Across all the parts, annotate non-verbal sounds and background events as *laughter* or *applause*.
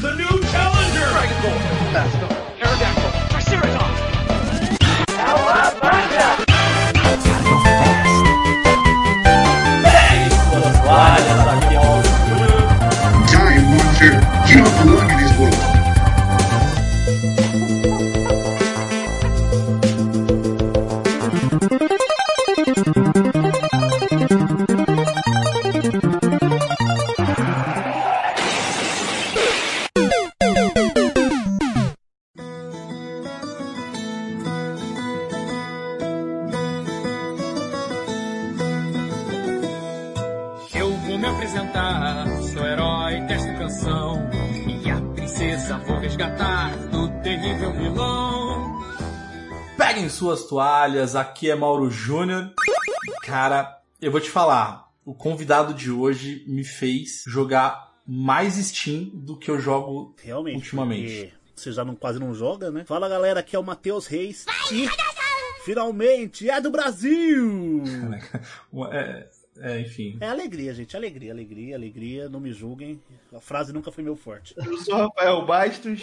The. new aqui é Mauro Júnior. Cara, eu vou te falar, o convidado de hoje me fez jogar mais Steam do que eu jogo Realmente. ultimamente. Você já não, quase não joga, né? Fala galera, aqui é o Matheus Reis. E finalmente é do Brasil! *laughs* É, é, enfim. É alegria, gente. Alegria, alegria, alegria. Não me julguem. A frase nunca foi meu forte. Eu sou Rafael Bastos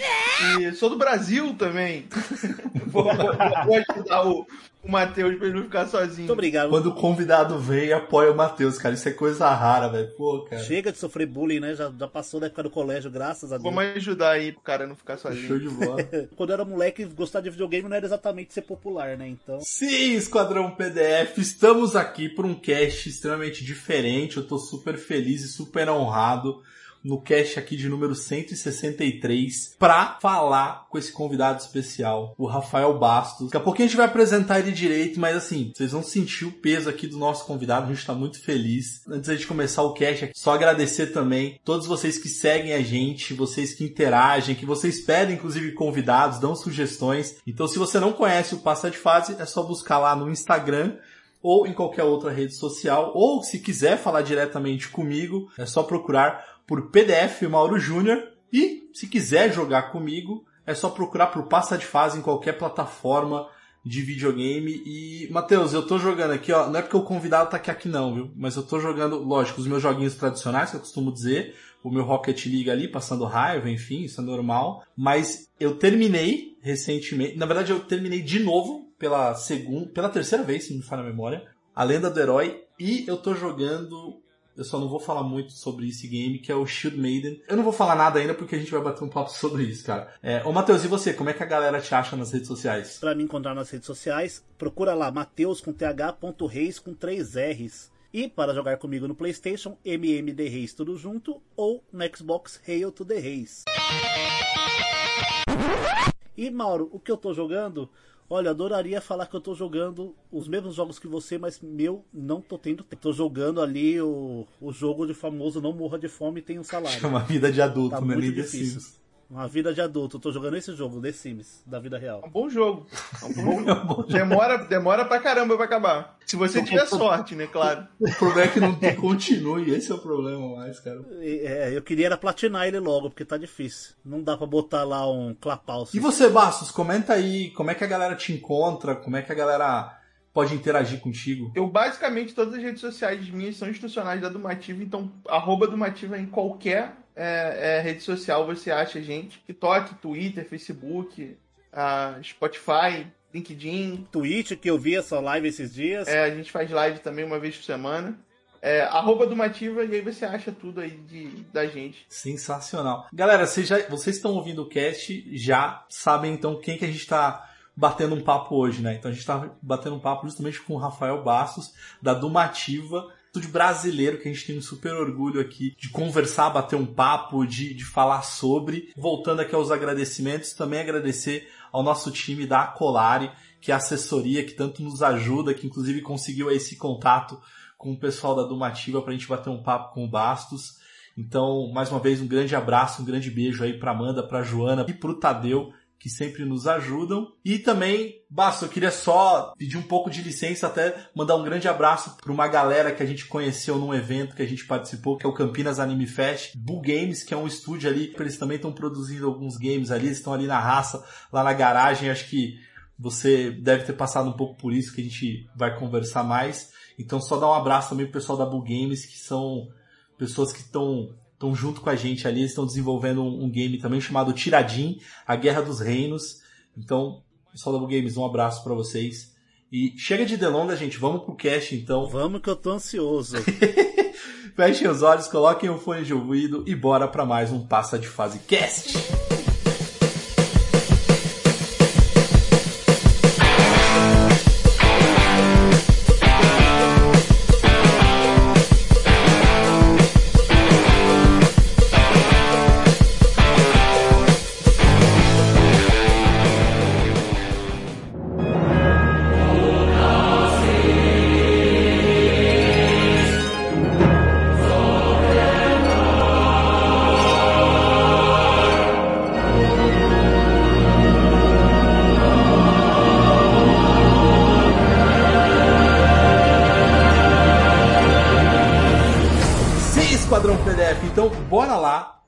e sou do Brasil também. *laughs* vou, vou, vou ajudar o, o Matheus pra ele não ficar sozinho. Muito obrigado. Quando o convidado vem e apoia o Matheus, cara, isso é coisa rara, velho. Pô, cara. Chega de sofrer bullying, né? Já, já passou da época do colégio, graças a Deus. Vamos ajudar aí pro cara não ficar sozinho. Show de bola. *laughs* Quando eu era moleque, gostar de videogame não era exatamente ser popular, né? Então. Sim, Esquadrão PDF, estamos aqui por um cast extremamente diferente. Eu tô super feliz e super honrado no cast aqui de número 163 pra falar com esse convidado especial, o Rafael Bastos. Daqui a pouquinho a gente vai apresentar ele direito, mas assim, vocês vão sentir o peso aqui do nosso convidado, a gente tá muito feliz. Antes de começar o cast aqui, só agradecer também todos vocês que seguem a gente, vocês que interagem, que vocês pedem inclusive convidados, dão sugestões. Então se você não conhece o Passa de Fase, é só buscar lá no Instagram ou em qualquer outra rede social, ou se quiser falar diretamente comigo, é só procurar por PDF Mauro Júnior. E se quiser jogar comigo, é só procurar por Passa de Fase em qualquer plataforma de videogame. E Matheus, eu tô jogando aqui, ó, não é porque o convidado tá aqui, aqui não, viu? Mas eu tô jogando, lógico, os meus joguinhos tradicionais, que eu costumo dizer, o meu Rocket League ali, passando raiva, enfim, isso é normal, mas eu terminei recentemente, na verdade eu terminei de novo pela segunda, pela terceira vez, se me falha a memória, a Lenda do Herói. E eu tô jogando eu só não vou falar muito sobre esse game, que é o Shield Maiden. Eu não vou falar nada ainda porque a gente vai bater um papo sobre isso, cara. É, ô, Matheus, e você? Como é que a galera te acha nas redes sociais? Pra me encontrar nas redes sociais, procura lá Mateus com th.reis com 3 R's. E para jogar comigo no PlayStation, MMD Reis tudo junto ou no Xbox Hail to the Reis. E Mauro, o que eu tô jogando? Olha, eu adoraria falar que eu tô jogando os mesmos jogos que você, mas meu, não tô tendo tempo. Tô jogando ali o, o jogo de famoso Não Morra de Fome e Tenha um Salário. *laughs* É uma vida de adulto, Tá né? muito difícil. Uma vida de adulto. Eu tô jogando esse jogo, The Sims, da vida real. É um bom jogo. É um bom jogo. demora, demora pra caramba pra acabar. Se você tiver sorte, né? Claro. *laughs* O problema é que não tem continue, esse é o problema mais, cara. É, eu queria era platinar ele logo, porque tá difícil. Não dá pra botar lá um clapalce. E você, Bastos, comenta aí como é que a galera te encontra, como é que a galera pode interagir contigo. Eu, basicamente, todas as redes sociais minhas são institucionais da Dumativa, então, arroba Dumativa em qualquer é, é, rede social você acha a gente. TikTok, Twitter, Facebook, Spotify, LinkedIn. Twitch, que eu vi essa live esses dias. É, a gente faz live também uma vez por semana. É, arroba Dumativa e aí você acha tudo aí de, da gente. Sensacional. Galera, vocês, já, vocês estão ouvindo o cast, já sabem então quem que a gente tá batendo um papo hoje, né? Então a gente tá batendo um papo justamente com o Rafael Bastos, da Dumativa, estúdio brasileiro que a gente tem um super orgulho aqui de conversar, bater um papo, de, de falar sobre. Voltando aqui aos agradecimentos, também agradecer ao nosso time da Acolari, que é a assessoria que tanto nos ajuda, que inclusive conseguiu esse contato com o pessoal da Dumativa pra gente bater um papo com o Bastos. Então, mais uma vez, um grande abraço, um grande beijo aí pra Amanda, pra Joana e pro Tadeu, que sempre nos ajudam. E também, Basto, eu queria só pedir um pouco de licença, até mandar um grande abraço para uma galera que a gente conheceu num evento que a gente participou, que é o Campinas Anime Fest, Bull Games, que é um estúdio ali, eles também estão produzindo alguns games ali, estão ali na raça, lá na garagem, acho que você deve ter passado um pouco por isso, que a gente vai conversar mais. Então só dar um abraço também pro pessoal da Bull Games, que são pessoas que estão estão junto com a gente ali, estão desenvolvendo um, um, game também chamado Tiradim, A Guerra dos Reinos. Então, pessoal da Games, um abraço para vocês. E chega de delonga, gente, vamos pro cast então. Vamos que eu tô ansioso. *laughs* Fechem os olhos, coloquem o fone de ouvido e bora para mais um Passa de Fase Cast.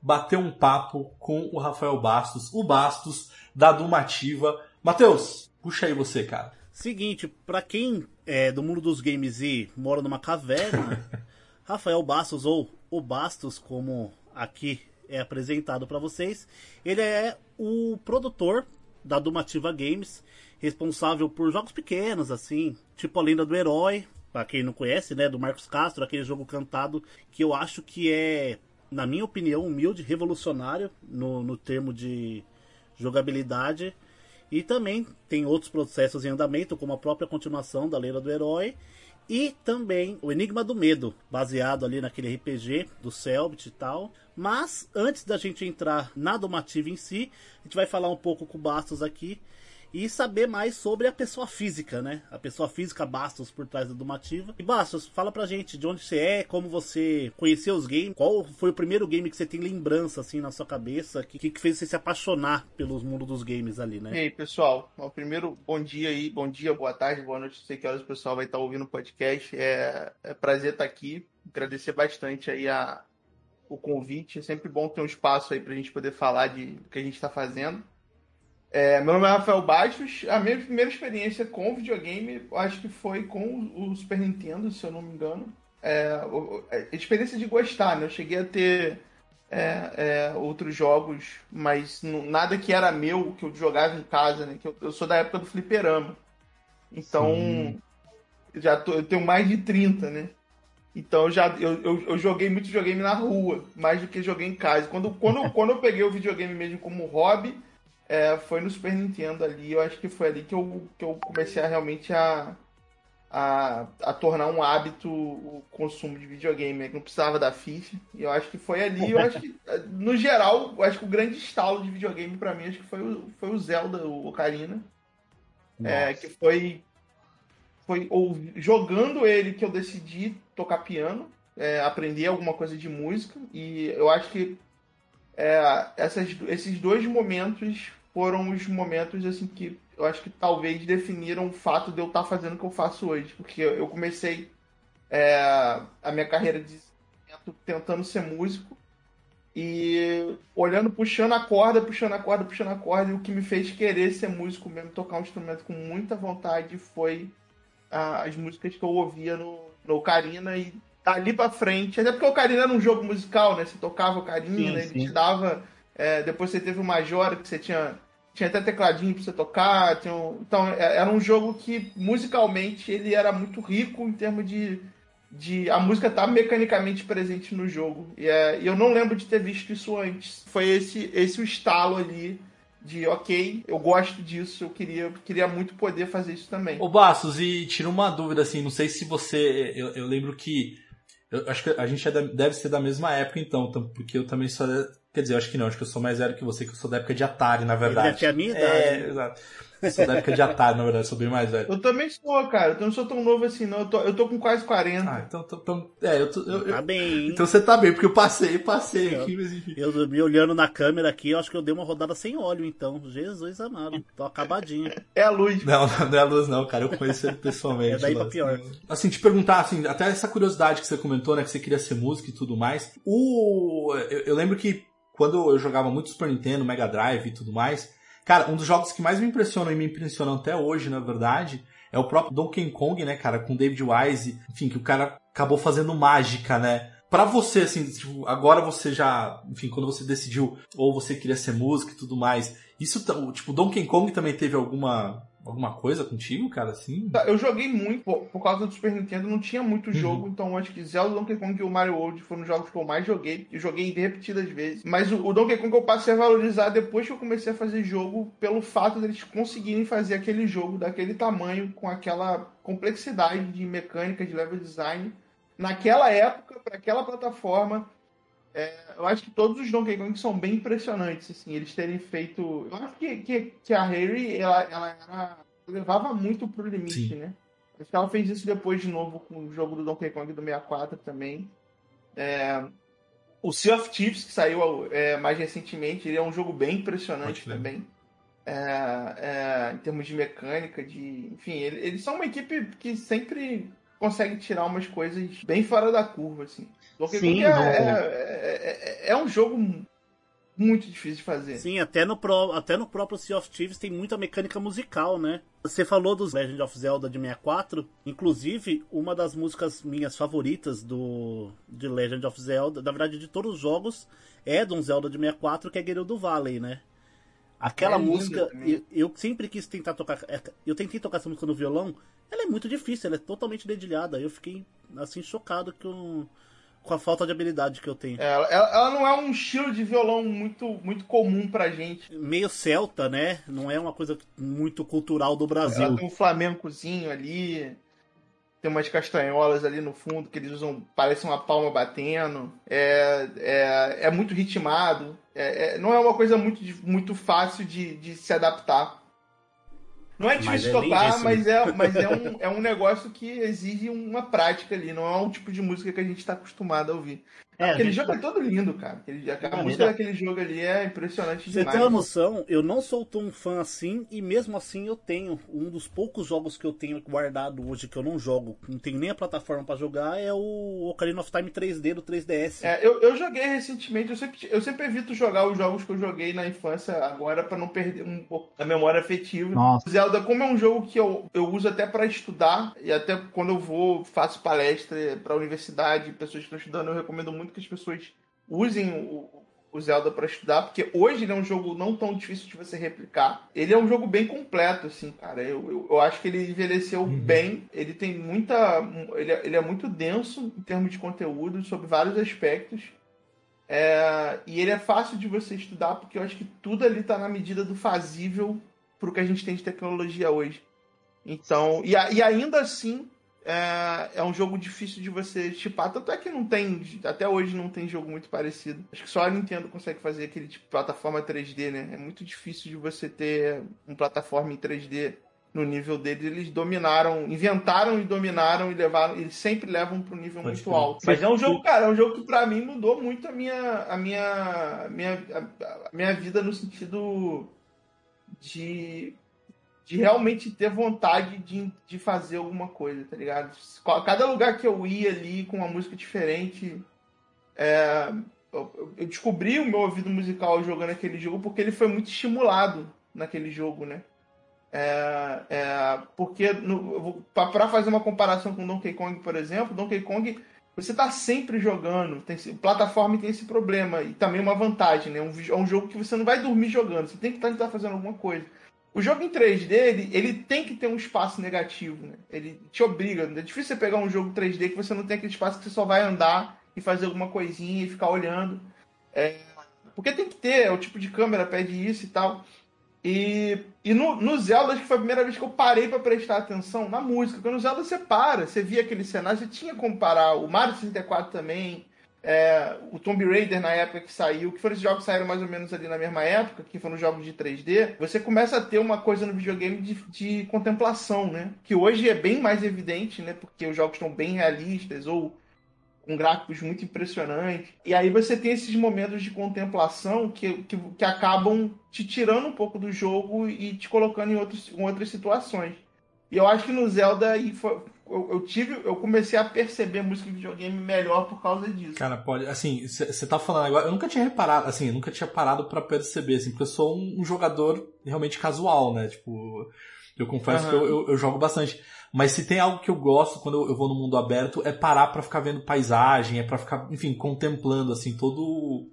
Bater um papo com o Rafael Bastos, o Bastos da Dumativa. Matheus, puxa aí você, cara. Seguinte, para quem é do mundo dos games e mora numa caverna, *laughs* Rafael Bastos, ou o Bastos, como aqui é apresentado para vocês, ele é o produtor da Dumativa Games, responsável por jogos pequenos, assim, tipo a Lenda do Herói, para quem não conhece, né, do Marcos Castro, aquele jogo cantado que eu acho que é na minha opinião, humilde, revolucionário no, no termo de jogabilidade. E também tem outros processos em andamento, como a própria continuação da Leira do Herói. E também o Enigma do Medo, baseado ali naquele RPG do Selbit e tal. Mas antes da gente entrar na domativa em si, a gente vai falar um pouco com o Bastos aqui e saber mais sobre a pessoa física, né? A pessoa física Bastos por trás da Dumativa. E Bastos, fala pra gente de onde você é, como você conheceu os games, qual foi o primeiro game que você tem lembrança assim na sua cabeça, que, que fez você se apaixonar pelos mundos dos games ali, né? E aí, pessoal, o primeiro bom dia aí, bom dia, boa tarde, boa noite, não sei que horas o pessoal vai estar ouvindo o podcast. É, é prazer estar aqui, agradecer bastante aí a, o convite, é sempre bom ter um espaço aí pra gente poder falar de, do que a gente está fazendo. É, meu nome é Rafael Bastos. A minha primeira experiência com videogame, acho que foi com o Super Nintendo, se eu não me engano. É, a experiência de gostar, né? Eu cheguei a ter é, é, outros jogos, mas nada que era meu, que eu jogava em casa, né? Que eu, eu sou da época do fliperama. Então, Sim. já tô, eu tenho mais de 30, né? Então já eu, eu, eu, joguei muito videogame na rua, mais do que joguei em casa. Quando, quando, quando eu peguei o videogame mesmo como hobby, é, foi no Super Nintendo ali. Eu acho que foi ali que eu, que eu comecei a realmente a, a, a tornar um hábito o consumo de videogame. Eu não precisava da FIFA. E eu acho que foi ali. Eu acho que, *laughs* no geral, eu acho que o grande estalo de videogame para mim acho que foi o, foi o Zelda, o Ocarina. É, que foi. Foi ou, jogando ele que eu decidi tocar piano, é, aprender alguma coisa de música. E eu acho que é, essas, esses dois momentos foram os momentos assim que eu acho que talvez definiram o fato de eu estar fazendo o que eu faço hoje. Porque eu comecei é, a minha carreira de tentando ser músico e olhando, puxando a corda, puxando a corda, puxando a corda, e o que me fez querer ser músico mesmo, tocar um instrumento com muita vontade foi as músicas que eu ouvia no, no Ocarina e dali pra frente, até porque o Ocarina era um jogo musical, né? Você tocava o Ocarina, sim, ele te dava. É, depois você teve o Majora, que você tinha. Tinha até tecladinho pra você tocar. Um, então, é, era um jogo que musicalmente ele era muito rico em termos de. de a música tá mecanicamente presente no jogo. E é, eu não lembro de ter visto isso antes. Foi esse, esse o estalo ali de ok, eu gosto disso, eu queria, queria muito poder fazer isso também. Ô Bastos, e tira uma dúvida assim, não sei se você. Eu, eu lembro que eu acho que a gente é deve ser da mesma época, então, porque eu também sou. Quer dizer, eu acho que não, acho que eu sou mais velho que você, que eu sou da época de Atari, na verdade. Ele deve ter a minha idade. É, exato. Eu sou da época de Atari, na verdade, sou bem mais velho. Eu também sou, cara. Eu não sou tão novo assim, não. Eu tô, eu tô com quase 40. Ah, então. tô, tô é, eu tô. Eu, tá bem. Então você tá bem, porque eu passei, passei eu, aqui, mas enfim. Eu me olhando na câmera aqui, eu acho que eu dei uma rodada sem óleo, então. Jesus amado. Tô acabadinho. É a luz. Não, *laughs* não é a luz, não, cara. Eu conheci ele pessoalmente. É daí pra pior. Assim, te perguntar, assim, até essa curiosidade que você comentou, né, que você queria ser músico e tudo mais. O. eu, eu lembro que quando eu jogava muito Super Nintendo, Mega Drive e tudo mais Cara, um dos jogos que mais me impressionam e me impressionam até hoje, na verdade, é o próprio Donkey Kong, né, cara, com David Wise, enfim, que o cara acabou fazendo mágica, né, Pra você, assim, tipo, agora você já, enfim, quando você decidiu, ou você queria ser músico e tudo mais, isso, tipo, Donkey Kong também teve alguma, alguma coisa contigo, cara, assim? Tá, Eu joguei muito, por, por causa do Super Nintendo, não tinha muito Uhum. jogo, então acho que Zelda, Donkey Kong e o Mario World foram os jogos que eu mais joguei. E joguei repetidas vezes. Mas o, o Donkey Kong eu passei a valorizar depois que eu comecei a fazer jogo, pelo fato deles conseguirem fazer aquele jogo daquele tamanho, com aquela complexidade de mecânica, de level design. Naquela época, para aquela plataforma, é, eu acho que todos os Donkey Kong são bem impressionantes, assim, eles terem feito. Eu acho que, que, que a Harry, ela, ela era- levava muito pro limite, Sim. né? Acho que ela fez isso depois de novo com o jogo do Donkey Kong do 64 também. É, o Sea of Thieves, que saiu é, mais recentemente, ele é um jogo bem impressionante também. É, é, em termos de mecânica, de. Enfim, ele- eles são uma equipe que sempre consegue tirar umas coisas bem fora da curva, assim. Donkey Sim, é, é, é- é um jogo muito difícil de fazer. Sim, até no, pro, até no próprio Sea of Thieves tem muita mecânica musical, né? Você falou dos Legend of Zelda de 64, inclusive uma das músicas minhas favoritas do de Legend of Zelda, na verdade de todos os jogos, é de um Zelda de 64 que é Guerreiro do Valley, né? Aquela É música, também. eu, eu sempre quis tentar tocar, é, eu tentei tocar essa música no violão, ela é muito difícil, ela é totalmente dedilhada, eu fiquei assim chocado com, com a falta de habilidade que eu tenho. É, Ela, ela não é um estilo de violão muito, muito comum pra gente. meio celta, né? Não é uma coisa muito cultural do Brasil. Ela tem um flamencozinho ali, tem umas castanholas ali no fundo que eles usam, parece uma palma batendo. É, é, é muito ritmado. É, é- não é uma coisa muito, muito fácil de, de se adaptar. Não é difícil é tocar, lindíssimo. mas, é, *laughs* mas é, um, é um negócio que exige uma prática ali. Não é um tipo de música que a gente está acostumado a ouvir. É, Aquele gente- jogo é todo lindo, cara. Aquele, a Maneiro. música daquele jogo ali é impressionante Você demais. tem uma noção, eu não sou tão fã assim, e mesmo assim eu tenho. Um dos poucos jogos que eu tenho guardado hoje que eu não jogo, não tenho nem a plataforma pra jogar, é o Ocarina of Time 3D do 3DS. É, eu, eu joguei recentemente, eu sempre, eu sempre evito jogar os jogos que eu joguei na infância agora pra não perder um pouco a memória afetiva. Nossa. Zelda, como é um jogo que eu, eu uso até pra estudar, e até quando eu vou, faço palestra pra universidade, pessoas que estão estudando, eu recomendo muito que as pessoas usem o, o Zelda pra estudar, porque hoje ele é um jogo não tão difícil de você replicar. Ele é um jogo bem completo, assim, cara. Eu, eu, eu acho que ele envelheceu bem. Ele tem muita. Ele é, ele é muito denso em termos de conteúdo, sobre vários aspectos. É, e ele é fácil de você estudar, porque eu acho que tudo ali tá na medida do fazível pro que a gente tem de tecnologia hoje. Então, e, a- e ainda assim, é, é um jogo difícil de você chipar. Tanto é que não tem, até hoje não tem jogo muito parecido. Acho que só a Nintendo consegue fazer aquele tipo de plataforma 3D, né? É muito difícil de você ter um plataforma em 3D no nível deles. Eles dominaram, inventaram e dominaram e levaram, eles sempre levam para um nível Pode muito crer. alto. Mas é um jogo, cara, é um jogo que pra mim mudou muito a minha a minha a minha, a minha vida no sentido de de realmente ter vontade de, de fazer alguma coisa, tá ligado? Cada lugar que eu ia ali com uma música diferente, é, eu, eu descobri o meu ouvido musical jogando aquele jogo porque ele foi muito estimulado naquele jogo, né? É, é, porque pra fazer uma comparação com Donkey Kong, por exemplo, Donkey Kong você tá sempre jogando, tem, plataforma tem esse problema e também uma vantagem, né? Um, é um jogo que você não vai dormir jogando, você tem que estar fazendo alguma coisa. O jogo em 3D, ele, ele tem que ter um espaço negativo, né? Ele te obriga. É difícil você pegar um jogo 3D que você não tem aquele espaço que você só vai andar e fazer alguma coisinha e ficar olhando. É, porque tem que ter, é o tipo de câmera pede isso e tal. E, e no, no Zelda, acho que foi a primeira vez que eu parei pra prestar atenção na música. Porque no Zelda você para, você via aquele cenário, você tinha como parar. O Mario 64 também, é, o Tomb Raider na época que saiu, que foram esses jogos que saíram mais ou menos ali na mesma época, que foram jogos de 3D, você começa a ter uma coisa no videogame de, de contemplação, né? Que hoje é bem mais evidente, né? Porque os jogos estão bem realistas ou com gráficos muito impressionantes. E aí você tem esses momentos de contemplação que, que, que acabam te tirando um pouco do jogo e te colocando em, outros, em outras situações. E eu acho que no Zelda foi, eu, eu tive, eu comecei a perceber música de videogame melhor por causa disso. Cara, pode. Assim, você tá falando agora. Eu nunca tinha reparado, assim, eu nunca tinha parado pra perceber, assim, porque eu sou um, um jogador realmente casual, né? Tipo. Eu confesso Aham. que eu, eu- eu jogo bastante. Mas se tem algo que eu gosto quando eu, eu vou no mundo aberto, é parar pra ficar vendo paisagem, é pra ficar, enfim, contemplando, assim, todo,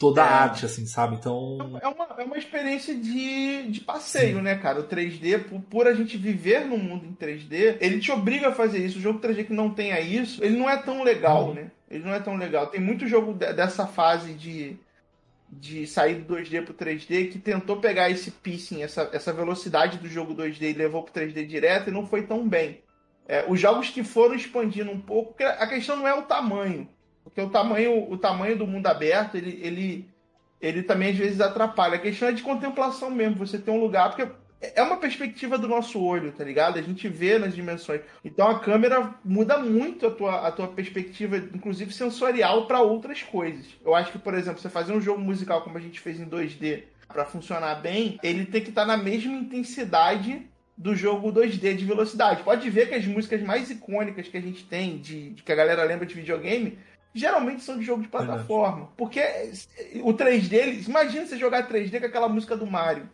toda É. a arte, assim, sabe? Então, É uma, é uma experiência de, de passeio, né, cara? O 3D, por, por a gente viver num mundo em 3D, ele te obriga a fazer isso. O jogo 3D que não tenha isso, ele não é tão legal, Uhum. né? Ele não é tão legal. Tem muito jogo de- dessa fase de, de sair do 2D pro 3D que tentou pegar esse pacing, essa, essa velocidade do jogo 2D e levou pro 3D direto e não foi tão bem. É, os jogos que foram expandindo um pouco, a questão não é o tamanho. Porque o tamanho, o tamanho do mundo aberto, ele, ele, ele também às vezes atrapalha. A questão é de contemplação mesmo. Você tem um lugar, porque é uma perspectiva do nosso olho, tá ligado? A gente vê nas dimensões. Então a câmera muda muito a tua, a tua perspectiva, inclusive sensorial, para outras coisas. Eu acho que, por exemplo, você fazer um jogo musical como a gente fez em 2D para funcionar bem, ele tem que estar na mesma intensidade do jogo 2D de velocidade. Pode ver que as músicas mais icônicas que a gente tem, de, de que a galera lembra de videogame, geralmente são de jogo de plataforma. Porque o 3D, eles- imagina você jogar 3D com aquela música do Mario.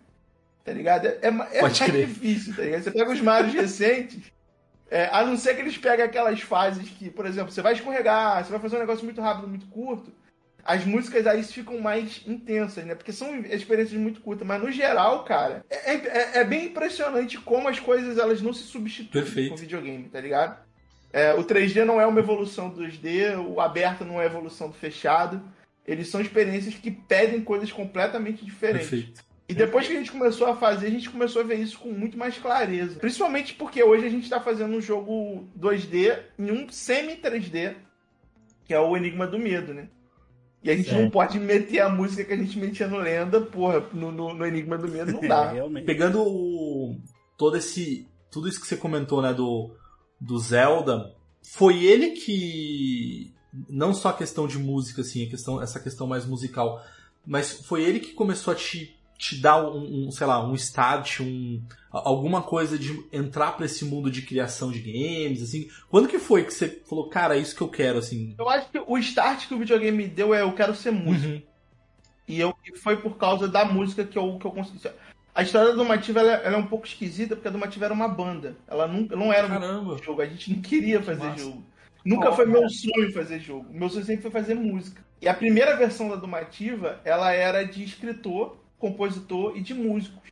Tá ligado? É, é, é mais difícil, tá ligado? Você pega os Marios *laughs* recentes, é, a não ser que eles peguem aquelas fases que, por exemplo, você vai escorregar, você vai fazer um negócio muito rápido, muito curto, as músicas aí ficam mais intensas, né? Porque são experiências muito curtas. Mas no geral, cara, é, é- é bem impressionante como as coisas elas não se substituem Perfeito. com videogame, tá ligado? É, o 3D não é uma evolução do 2D, o aberto não é evolução do fechado. Eles são experiências que pedem coisas completamente diferentes. perfeito. E depois que a gente começou a fazer, a gente começou a ver isso com muito mais clareza. Principalmente porque hoje a gente está fazendo um jogo 2D em um semi-3D, que é o Enigma do Medo, né? E a gente É. não pode meter a música que a gente metia no Lenda, porra, no, no- no Enigma do Medo não É, *laughs* dá. realmente. Pegando o- todo esse. Tudo isso que você comentou, né, do, do Zelda, foi ele que. Não só a questão de música, assim, a questão, essa questão mais musical, mas foi ele que começou a te, te dar um, um, sei lá, um start, um, alguma coisa de entrar pra esse mundo de criação de games, assim. Quando que foi que você falou, cara, é isso que eu quero, assim? Eu acho que o start que o videogame me deu é eu quero ser músico. Uhum. E eu, foi por causa da música que eu, que eu consegui. A história da Domativa ela, ela é um pouco esquisita, porque a Domativa era uma banda. Ela não, não era um Caramba. jogo, a gente não queria fazer massa. jogo. Nunca foi meu sonho fazer jogo. Meu sonho sempre foi fazer música. E a primeira versão da Domativa, ela era de escritor, compositor e de músicos.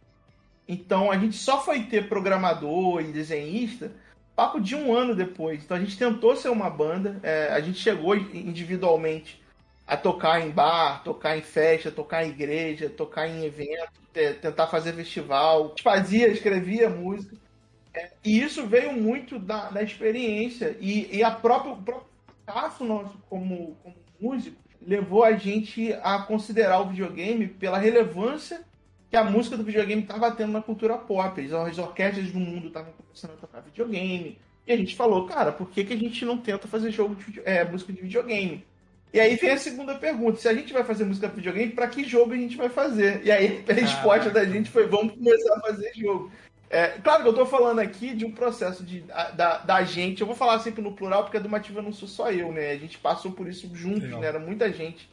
Então a gente só foi ter programador e desenhista papo de um ano depois. Então a gente tentou ser uma banda, é, a gente chegou individualmente a tocar em bar, tocar em festa, tocar em igreja, tocar em evento, te- tentar fazer festival, fazia, escrevia música. É, e isso veio muito da, da experiência e, e a própria, o próprio fracasso nosso como, como músico levou a gente a considerar o videogame pela relevância que a música do videogame estava tendo na cultura pop. As as orquestras do mundo estavam começando a tocar videogame. E a gente falou, cara, por que, que a gente não tenta fazer jogo de, é, música de videogame? E aí vem a segunda pergunta: se a gente vai fazer música de videogame, para que jogo a gente vai fazer? E aí a resposta da gente foi: vamos começar a fazer jogo. É, claro que eu tô falando aqui de um processo de, da, da- gente, eu vou falar sempre no plural, porque a Dumativa não sou só eu, né? A gente passou por isso juntos, Legal. né? Era muita gente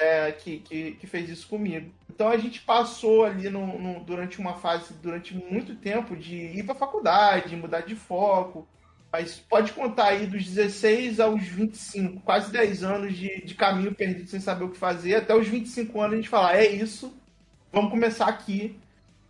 é, que, que, que fez isso comigo. Então a gente passou ali no, no- durante uma fase, durante muito tempo, de ir pra faculdade, mudar de foco. Mas pode contar aí dos 16 aos 25, quase 10 anos de, de caminho perdido sem saber o que fazer, até os 25 anos a gente falar, é isso, vamos começar aqui.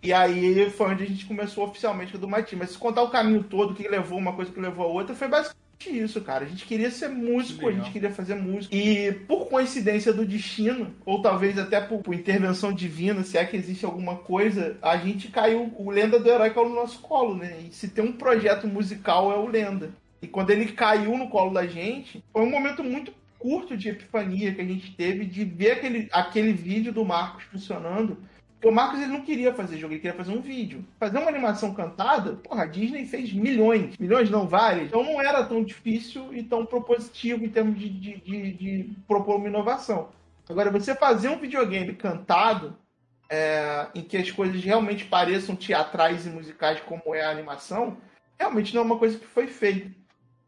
E aí foi onde a gente começou oficialmente do Mati. Mas se contar o caminho todo, o que levou uma coisa que levou a outra, foi basicamente isso, cara. A gente queria ser músico, Que a legal. gente queria fazer música. E por coincidência do destino, ou talvez até por, por intervenção divina, se é que existe alguma coisa, a gente caiu, o Lenda do Herói caiu no nosso colo, né? E se tem um projeto musical é o Lenda. E quando ele caiu no colo da gente, foi um momento muito curto de epifania que a gente teve de ver aquele, aquele vídeo do Marcos funcionando. O Marcos ele não queria fazer jogo, ele queria fazer um vídeo. Fazer uma animação cantada, porra, a Disney fez milhões. Milhões não, várias. Então não era tão difícil e tão propositivo em termos de, de, de, de propor uma inovação. Agora, você fazer um videogame cantado, é, em que as coisas realmente pareçam teatrais e musicais como é a animação, realmente não é uma coisa que foi feita.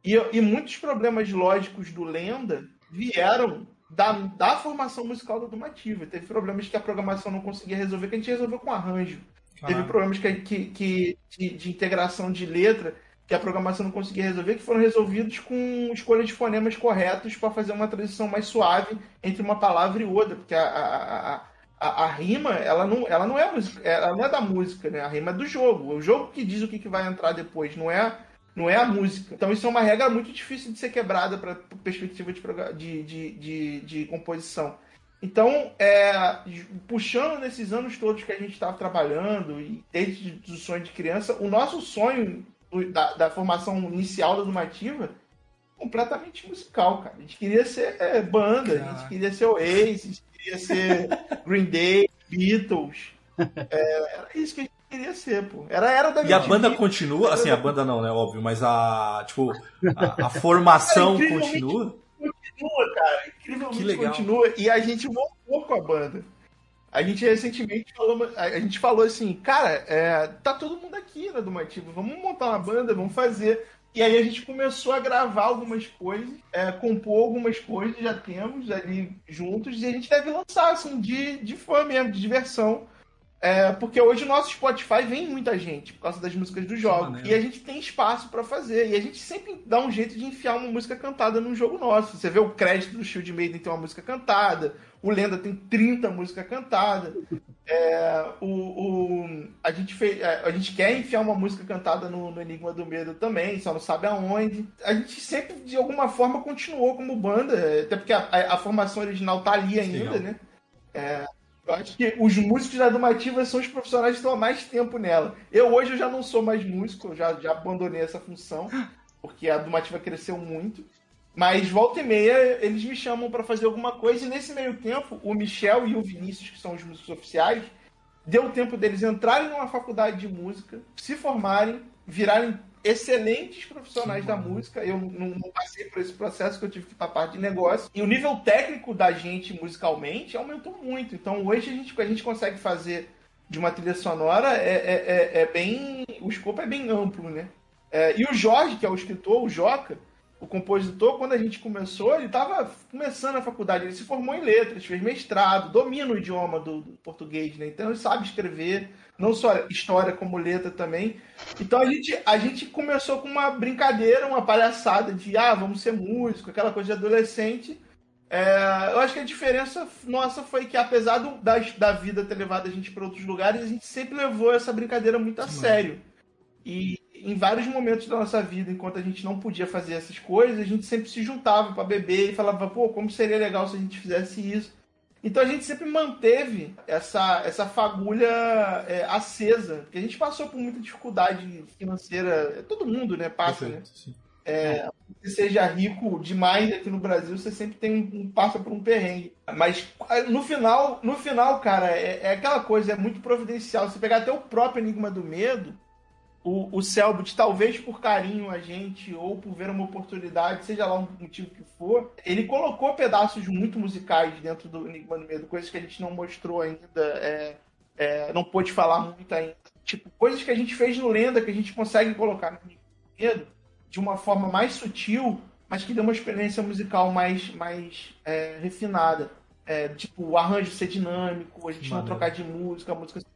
E, e muitos problemas lógicos do Lenda vieram da, da formação musical da Dumativa. Teve problemas que a programação não conseguia resolver, que a gente resolveu com arranjo. Teve problemas que, que, que- de, de integração de letra que a programação não conseguia resolver, que foram resolvidos com escolha de fonemas corretos para fazer uma transição mais suave entre uma palavra e outra, porque a, a, a, a, a rima ela não, ela não é música, ela não é da música, né? A rima é do jogo. O jogo que diz o que, que vai entrar depois, não é não é a música. Então isso é uma regra muito difícil de ser quebrada para perspectiva de, de, de, de, de composição. Então, é, puxando nesses anos todos que a gente estava trabalhando, e desde o sonho de criança, o nosso sonho da, da formação inicial da Dumativa é completamente musical, cara. A gente queria ser é, banda, a gente queria ser Oasis, a gente queria ser *laughs* Green Day, Beatles. É, era isso que a gente queria ser, pô. Era, era da E a banda continua, assim, a banda não, né, óbvio, mas a, tipo, a, a *laughs* formação Cara, continua? continua, cara. Incrivelmente Que legal. continua. E a gente voltou com a banda. A gente recentemente falou, a gente falou assim, cara, é, tá todo mundo aqui na Dumativa, vamos montar uma banda, vamos fazer. E aí a gente começou a gravar algumas coisas, é, compor algumas coisas, já temos ali juntos, e a gente deve lançar, assim, de, de fã mesmo, de diversão. É, porque hoje o nosso Spotify vem muita gente por causa das músicas do jogo. E a gente tem espaço pra fazer. E a gente sempre dá um jeito de enfiar uma música cantada num jogo nosso. Você vê o crédito do Shield Maiden tem uma música cantada, o Lenda tem 30 músicas cantadas. É, o, o- a, gente fez, é, a gente quer enfiar uma música cantada no, no Enigma do Medo também, só não sabe aonde. A gente sempre, de alguma forma, continuou como banda, é, até porque a, a- a formação original tá ali ainda, Legal. né? É, eu acho que os músicos da Dumativa são os profissionais que estão há mais tempo nela. Eu hoje eu já não sou mais músico, eu já, já abandonei essa função, porque a Dumativa cresceu muito. Mas volta e meia eles me chamam para fazer alguma coisa, e nesse meio tempo, o Michel e o Vinícius, que são os músicos oficiais, deu tempo deles entrarem numa faculdade de música, se formarem, virarem excelentes profissionais da música. Eu não, não passei por esse processo que eu tive que para parte de negócio. E o nível técnico da gente musicalmente aumentou muito. Então hoje a gente, a gente consegue fazer de uma trilha sonora é, é, é- é bem. O escopo é bem amplo, né? É, e o Jorge, que é o escritor, o Joca, o compositor, quando a gente começou, ele estava começando a faculdade, ele se formou em letras, fez mestrado, domina o idioma do, do português, né? Então ele sabe escrever, não só história como letra também. Então a gente, a gente começou com uma brincadeira, uma palhaçada de ah, vamos ser músico, aquela coisa de adolescente. É, eu acho que a diferença nossa foi que, apesar do- da, da vida ter levado a gente para outros lugares, a gente sempre levou essa brincadeira muito a sério. E em vários momentos da nossa vida, enquanto a gente não podia fazer essas coisas, a gente sempre se juntava para beber e falava, pô, como seria legal se a gente fizesse isso. Então a gente sempre manteve essa, essa fagulha é, acesa, porque a gente passou por muita dificuldade financeira, todo mundo, né, passa, né? Perfeito, sim. você seja rico demais aqui no Brasil, você sempre tem um, um- passa por um perrengue. Mas no final, no final, cara, é, é aquela coisa, é muito providencial. Você pegar até o próprio Enigma do Medo, o, o Selbit, talvez por carinho a gente, ou por ver uma oportunidade, seja lá um motivo que for, ele colocou pedaços muito musicais dentro do Enigma do Medo, coisas que a gente não mostrou ainda, é, é, não pôde falar muito ainda. Tipo, coisas que a gente fez no Lenda que a gente consegue colocar no Enigma do Medo de uma forma mais sutil, mas que deu uma experiência musical mais, mais é, refinada. É, tipo, o arranjo ser dinâmico, a gente não trocar de música, a música ser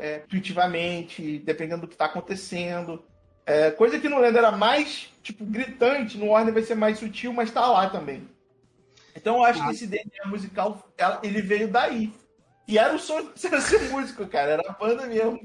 é, intuitivamente, dependendo do que está acontecendo. É, coisa que no Lenda era mais, tipo, gritante, no Warner vai ser mais sutil, mas tá lá também. Então eu acho que esse DNA musical, ela- ele veio daí. E era o sonho de ser ser músico, cara. Era a banda mesmo.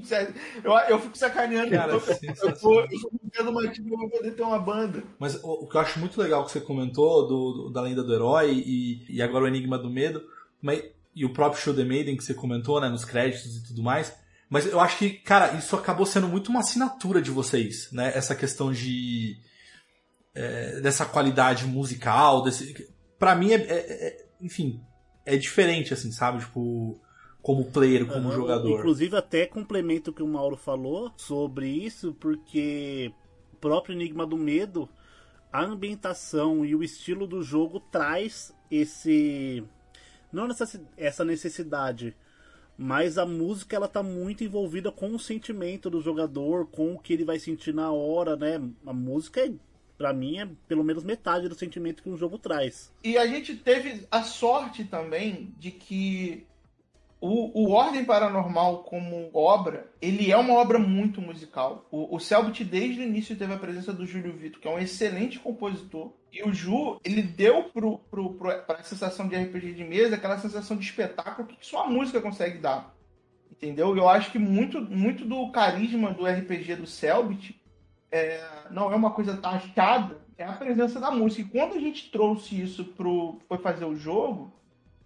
Eu, eu fico sacaneando. Cara, eu, tô- eu, sensacional. tô, eu tô uma tipo pra poder ter uma banda. Mas o, o que eu acho muito legal que você comentou do, do- da lenda do herói e, e agora o Enigma do Medo, mas, e o próprio Show the Maiden que você comentou, né, nos créditos e tudo mais. Mas eu acho que, cara, isso acabou sendo muito uma assinatura de vocês, né? Essa questão de. é, dessa qualidade musical, desse. Pra mim é, é- é- Enfim, é diferente, assim, sabe? Tipo, como player, como Aham, jogador. Inclusive, até complemento o que o Mauro falou sobre isso, porque o próprio Enigma do Medo, a ambientação e o estilo do jogo traz esse. Não essa necessidade, mas a música ela tá muito envolvida com o sentimento do jogador, com o que ele vai sentir na hora, né? A música, é, pra mim, é pelo menos metade do sentimento que um jogo traz. E a gente teve a sorte também de que o, o Ordem Paranormal como obra, ele é uma obra muito musical. O, o Selbit, desde o início, teve a presença do Júlio Vitor, que é um excelente compositor. E o Ju, ele deu pro, pro, pro, pra sensação de RPG de mesa aquela sensação de espetáculo que só a música consegue dar. Entendeu? Eu acho que muito, muito do carisma do RPG do Selbit é, não é uma coisa achada, é a presença da música. E quando a gente trouxe isso pro, foi fazer o jogo,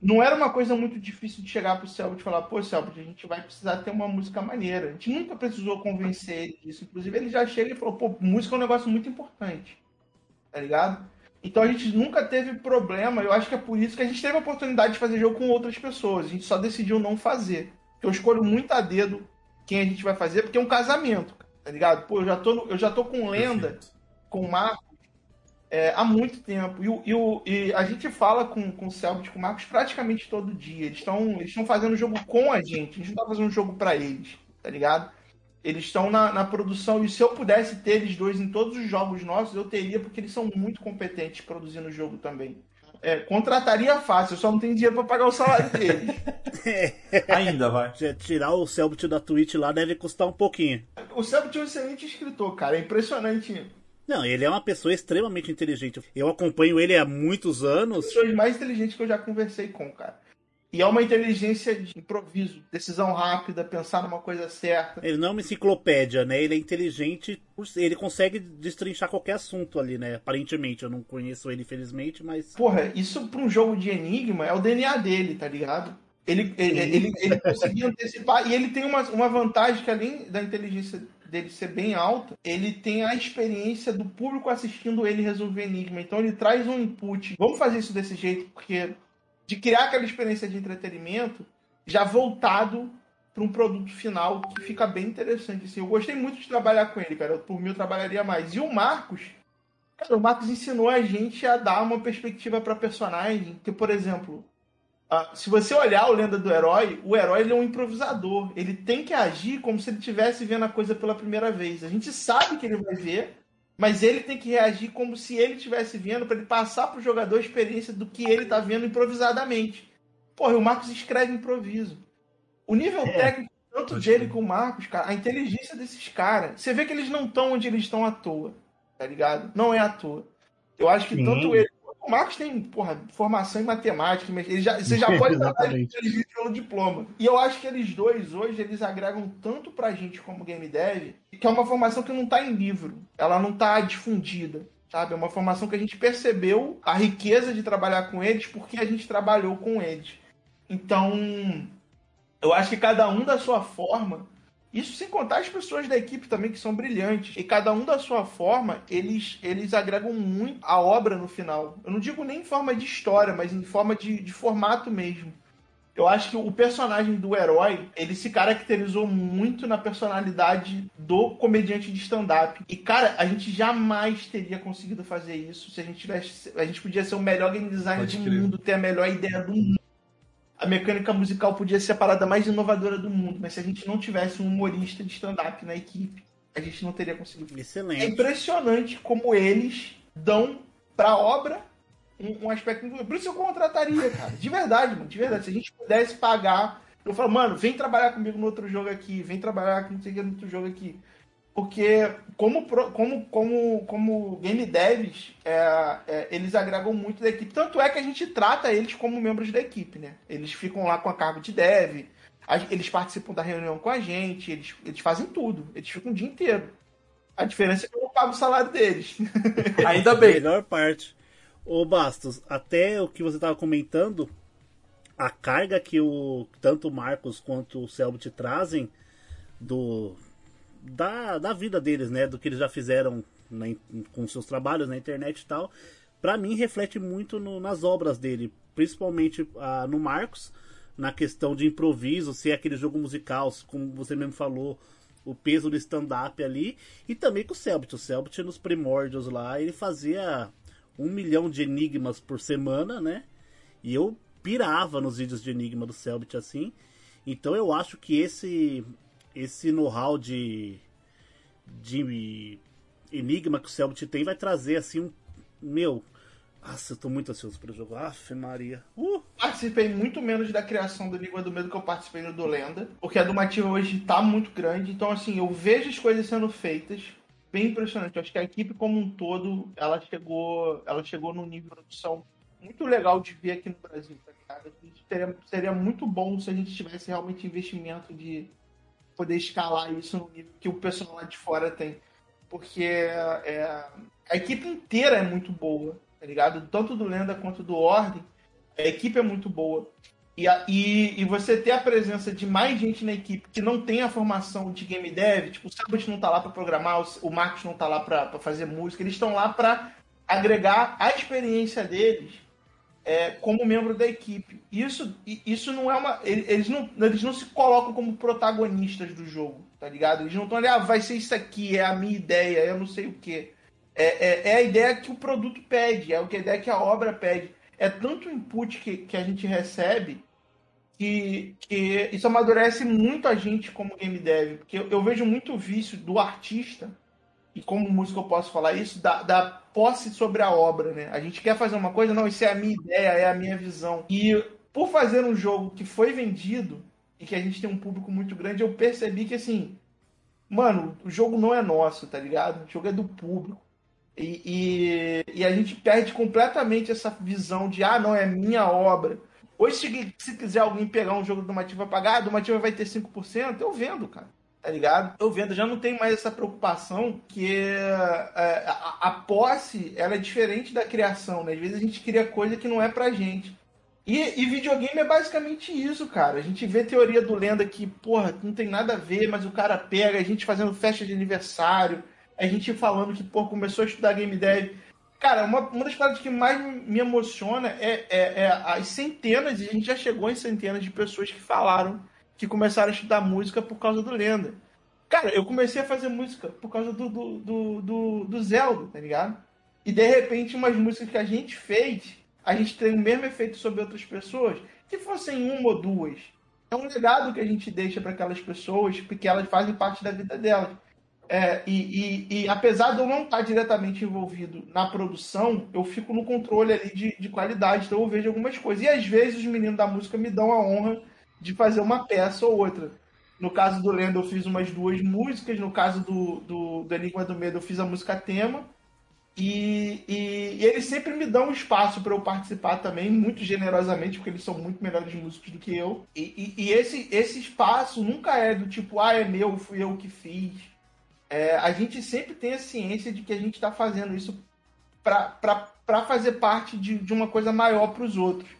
não era uma coisa muito difícil de chegar pro Selbit e falar, pô, Selbit, a gente vai precisar ter uma música maneira. A gente nunca precisou convencer ele disso. Inclusive, ele já chega e falou, pô, música é um negócio muito importante. Tá ligado? Então a gente nunca teve problema. Eu acho que é por isso que a gente teve a oportunidade de fazer jogo com outras pessoas. A gente só decidiu não fazer. Eu escolho muito a dedo quem a gente vai fazer, porque é um casamento, tá ligado? Pô, eu já tô, eu já tô com lenda, Perfeito. com Marcos, é, há muito tempo. E, e, e, a gente fala com, com o Selbit, com o Marcos, praticamente todo dia. Eles estão eles fazendo jogo com a gente. A gente não tá fazendo jogo para eles, tá ligado? Eles estão na, na, produção, e se eu pudesse ter eles dois em todos os jogos nossos, eu teria, porque eles são muito competentes produzindo o jogo também. É, contrataria fácil, eu só não tenho dinheiro para pagar o salário deles. *laughs* Ainda vai. Tirar o Selbit da Twitch lá deve custar um pouquinho. O Selbit é um excelente escritor, cara. É impressionante não, ele é uma pessoa extremamente inteligente. Eu acompanho ele há muitos anos. Pessoas mais inteligentes que eu já conversei com, cara. E é uma inteligência de improviso, decisão rápida, pensar numa coisa certa. Ele não é uma enciclopédia, né? Ele é inteligente, ele consegue destrinchar qualquer assunto ali, né? Aparentemente, eu não conheço ele, infelizmente, mas. Porra, isso pra um jogo de enigma é o DNA dele, tá ligado? Ele, ele, ele, ele conseguia antecipar, e ele tem uma, uma vantagem que além da inteligência dele ser bem alta, ele tem a experiência do público assistindo ele resolver enigma. Então ele traz um input. Vamos fazer isso desse jeito, porque de criar aquela experiência de entretenimento já voltado para um produto final que fica bem interessante. Assim, eu gostei muito de trabalhar com ele, cara. Por mim eu trabalharia mais. E o Marcos, cara, o Marcos ensinou a gente a dar uma perspectiva para personagem. Que, por exemplo, ah, se você olhar o Lenda do Herói, o herói ele é um improvisador. Ele tem que agir como se ele estivesse vendo a coisa pela primeira vez. A gente sabe que ele vai ver, mas ele tem que reagir como se ele estivesse vendo para ele passar para o jogador a experiência do que ele está vendo improvisadamente. Porra, o Marcos escreve improviso. O nível é. técnico, tanto dele como o Marcos, cara, a inteligência desses caras. Você vê que eles não estão onde eles estão à toa, tá ligado? Não é à toa. Eu acho que Sim. tanto ele o Marcos tem, porra, formação em matemática, mas ele já, você já *laughs* pode dar pelo diploma. E eu acho que eles dois hoje, eles agregam tanto pra gente como game dev, que é uma formação que não tá em livro. Ela não tá difundida. Sabe? É uma formação que a gente percebeu a riqueza de trabalhar com eles porque a gente trabalhou com eles. Então, eu acho que cada um da sua forma isso sem contar as pessoas da equipe também que são brilhantes. E cada um da sua forma, eles, eles agregam muito a obra no final. Eu não digo nem em forma de história, mas em forma de, de formato mesmo. Eu acho que o personagem do herói, ele se caracterizou muito na personalidade do comediante de stand-up. E, cara, a gente jamais teria conseguido fazer isso se a gente tivesse. A gente podia ser o melhor game design Pode do crer. mundo, ter a melhor ideia do mundo a mecânica musical podia ser a parada mais inovadora do mundo, mas se a gente não tivesse um humorista de stand-up na equipe, a gente não teria conseguido. Excelente. É impressionante como eles dão pra obra um, um aspecto. Por isso eu contrataria, cara. De verdade, mano. De verdade. Se a gente pudesse pagar. Eu falo, mano, vem trabalhar comigo no outro jogo aqui, vem trabalhar com no outro jogo aqui. Porque, como, como, como, como game devs, é, é, eles agregam muito da equipe. Tanto é que a gente trata eles como membros da equipe, né? Eles ficam lá com a cargo de dev, eles participam da reunião com a gente, eles, eles fazem tudo. Eles ficam o dia inteiro. A diferença é que eu não pago o salário deles. *laughs* Ainda bem. Melhor parte. Ô Bastos, até o que você estava comentando, a carga que o tanto o Marcos quanto o Selbo te trazem do da, da vida deles, né? Do que eles já fizeram na, com seus trabalhos na internet e tal. Para mim, reflete muito no, nas obras dele, principalmente ah, no Marcos, na questão de improviso, ser aquele jogo musical, como você mesmo falou, o peso do stand-up ali, e também com o Selbit. O Selbit, nos primórdios lá, ele fazia um milhão de enigmas por semana, né? E eu pirava nos vídeos de enigma do Selbit assim. Então eu acho que esse esse know-how de, de enigma que o Selbit tem vai trazer assim um. Meu, Nossa, eu tô muito ansioso pro jogo. Aff, Maria. Uh! Participei muito menos da criação do Língua do Medo que eu participei no do Lenda. Porque a do Mativa hoje tá muito grande. Então, assim, eu vejo as coisas sendo feitas. Bem impressionante. Eu acho que a equipe como um todo, ela chegou, ela chegou num nível de produção muito legal de ver aqui no Brasil, tá ligado? Seria, seria muito bom se a gente tivesse realmente investimento de poder escalar isso no nível que o pessoal lá de fora tem. Porque é, a equipe inteira é muito boa tá ligado? Tanto do Lenda quanto do Ordem, a equipe é muito boa. E, a, e, e, você ter a presença de mais gente na equipe que não tem a formação de game dev, tipo, o Sabot não tá lá para programar, o, o Marcos não tá lá para fazer música, eles estão lá para agregar a experiência deles é, como membro da equipe. Isso, isso não é uma. Eles não, eles não se colocam como protagonistas do jogo, tá ligado? Eles não estão ali, ah, vai ser isso aqui, é a minha ideia, eu não sei o quê. É, é, é, a ideia que o produto pede, é a ideia que a obra pede. É tanto input que, que a gente recebe que, que isso amadurece muito a gente como game dev. Porque eu, eu vejo muito vício do artista, e como músico eu posso falar isso, da, da posse sobre a obra. Né? A gente quer fazer uma coisa, não, isso é a minha ideia, é a minha visão. E por fazer um jogo que foi vendido e que a gente tem um público muito grande, eu percebi que assim, mano, o jogo não é nosso, tá ligado? O jogo é do público. E, e, e, a gente perde completamente essa visão de, ah, não, é minha obra. Hoje, se, se quiser alguém pegar um jogo do Domativa e pagar, ah, Domativa vai ter 5%, eu vendo, cara. Tá ligado? Eu vendo, já não tem mais essa preocupação que é, a, a, posse ela é diferente da criação, né? Às vezes a gente cria coisa que não é pra gente. E, e, videogame é basicamente isso, cara. A gente vê teoria do lenda que, porra, não tem nada a ver, mas o cara pega, a gente fazendo festa de aniversário, a gente falando que, pô, começou a estudar game dev. Cara, uma, uma das coisas que mais me emociona é, é, é, as centenas, e a gente já chegou em centenas de pessoas que falaram que começaram a estudar música por causa do Lenda. Cara, eu comecei a fazer música por causa do, do, do, do, do Zelda, tá ligado? E de repente, umas músicas que a gente fez, a gente tem o mesmo efeito sobre outras pessoas, que fossem uma ou duas. É um legado que a gente deixa para aquelas pessoas, porque elas fazem parte da vida delas. É, e, e, e, apesar de eu não estar diretamente envolvido na produção, eu fico no controle ali de, de, qualidade, então eu vejo algumas coisas. E às vezes os meninos da música me dão a honra de fazer uma peça ou outra. No caso do Lendo, eu fiz umas duas músicas. No caso do, do, do Enigma do Medo, eu fiz a música tema. E, e, e eles sempre me dão um espaço para eu participar também, muito generosamente, porque eles são muito melhores músicos do que eu. E, e esse, esse espaço nunca é do tipo, ah, é meu, fui eu que fiz é, a gente sempre tem a ciência de que a gente está fazendo isso para fazer parte de, de uma coisa maior para os outros.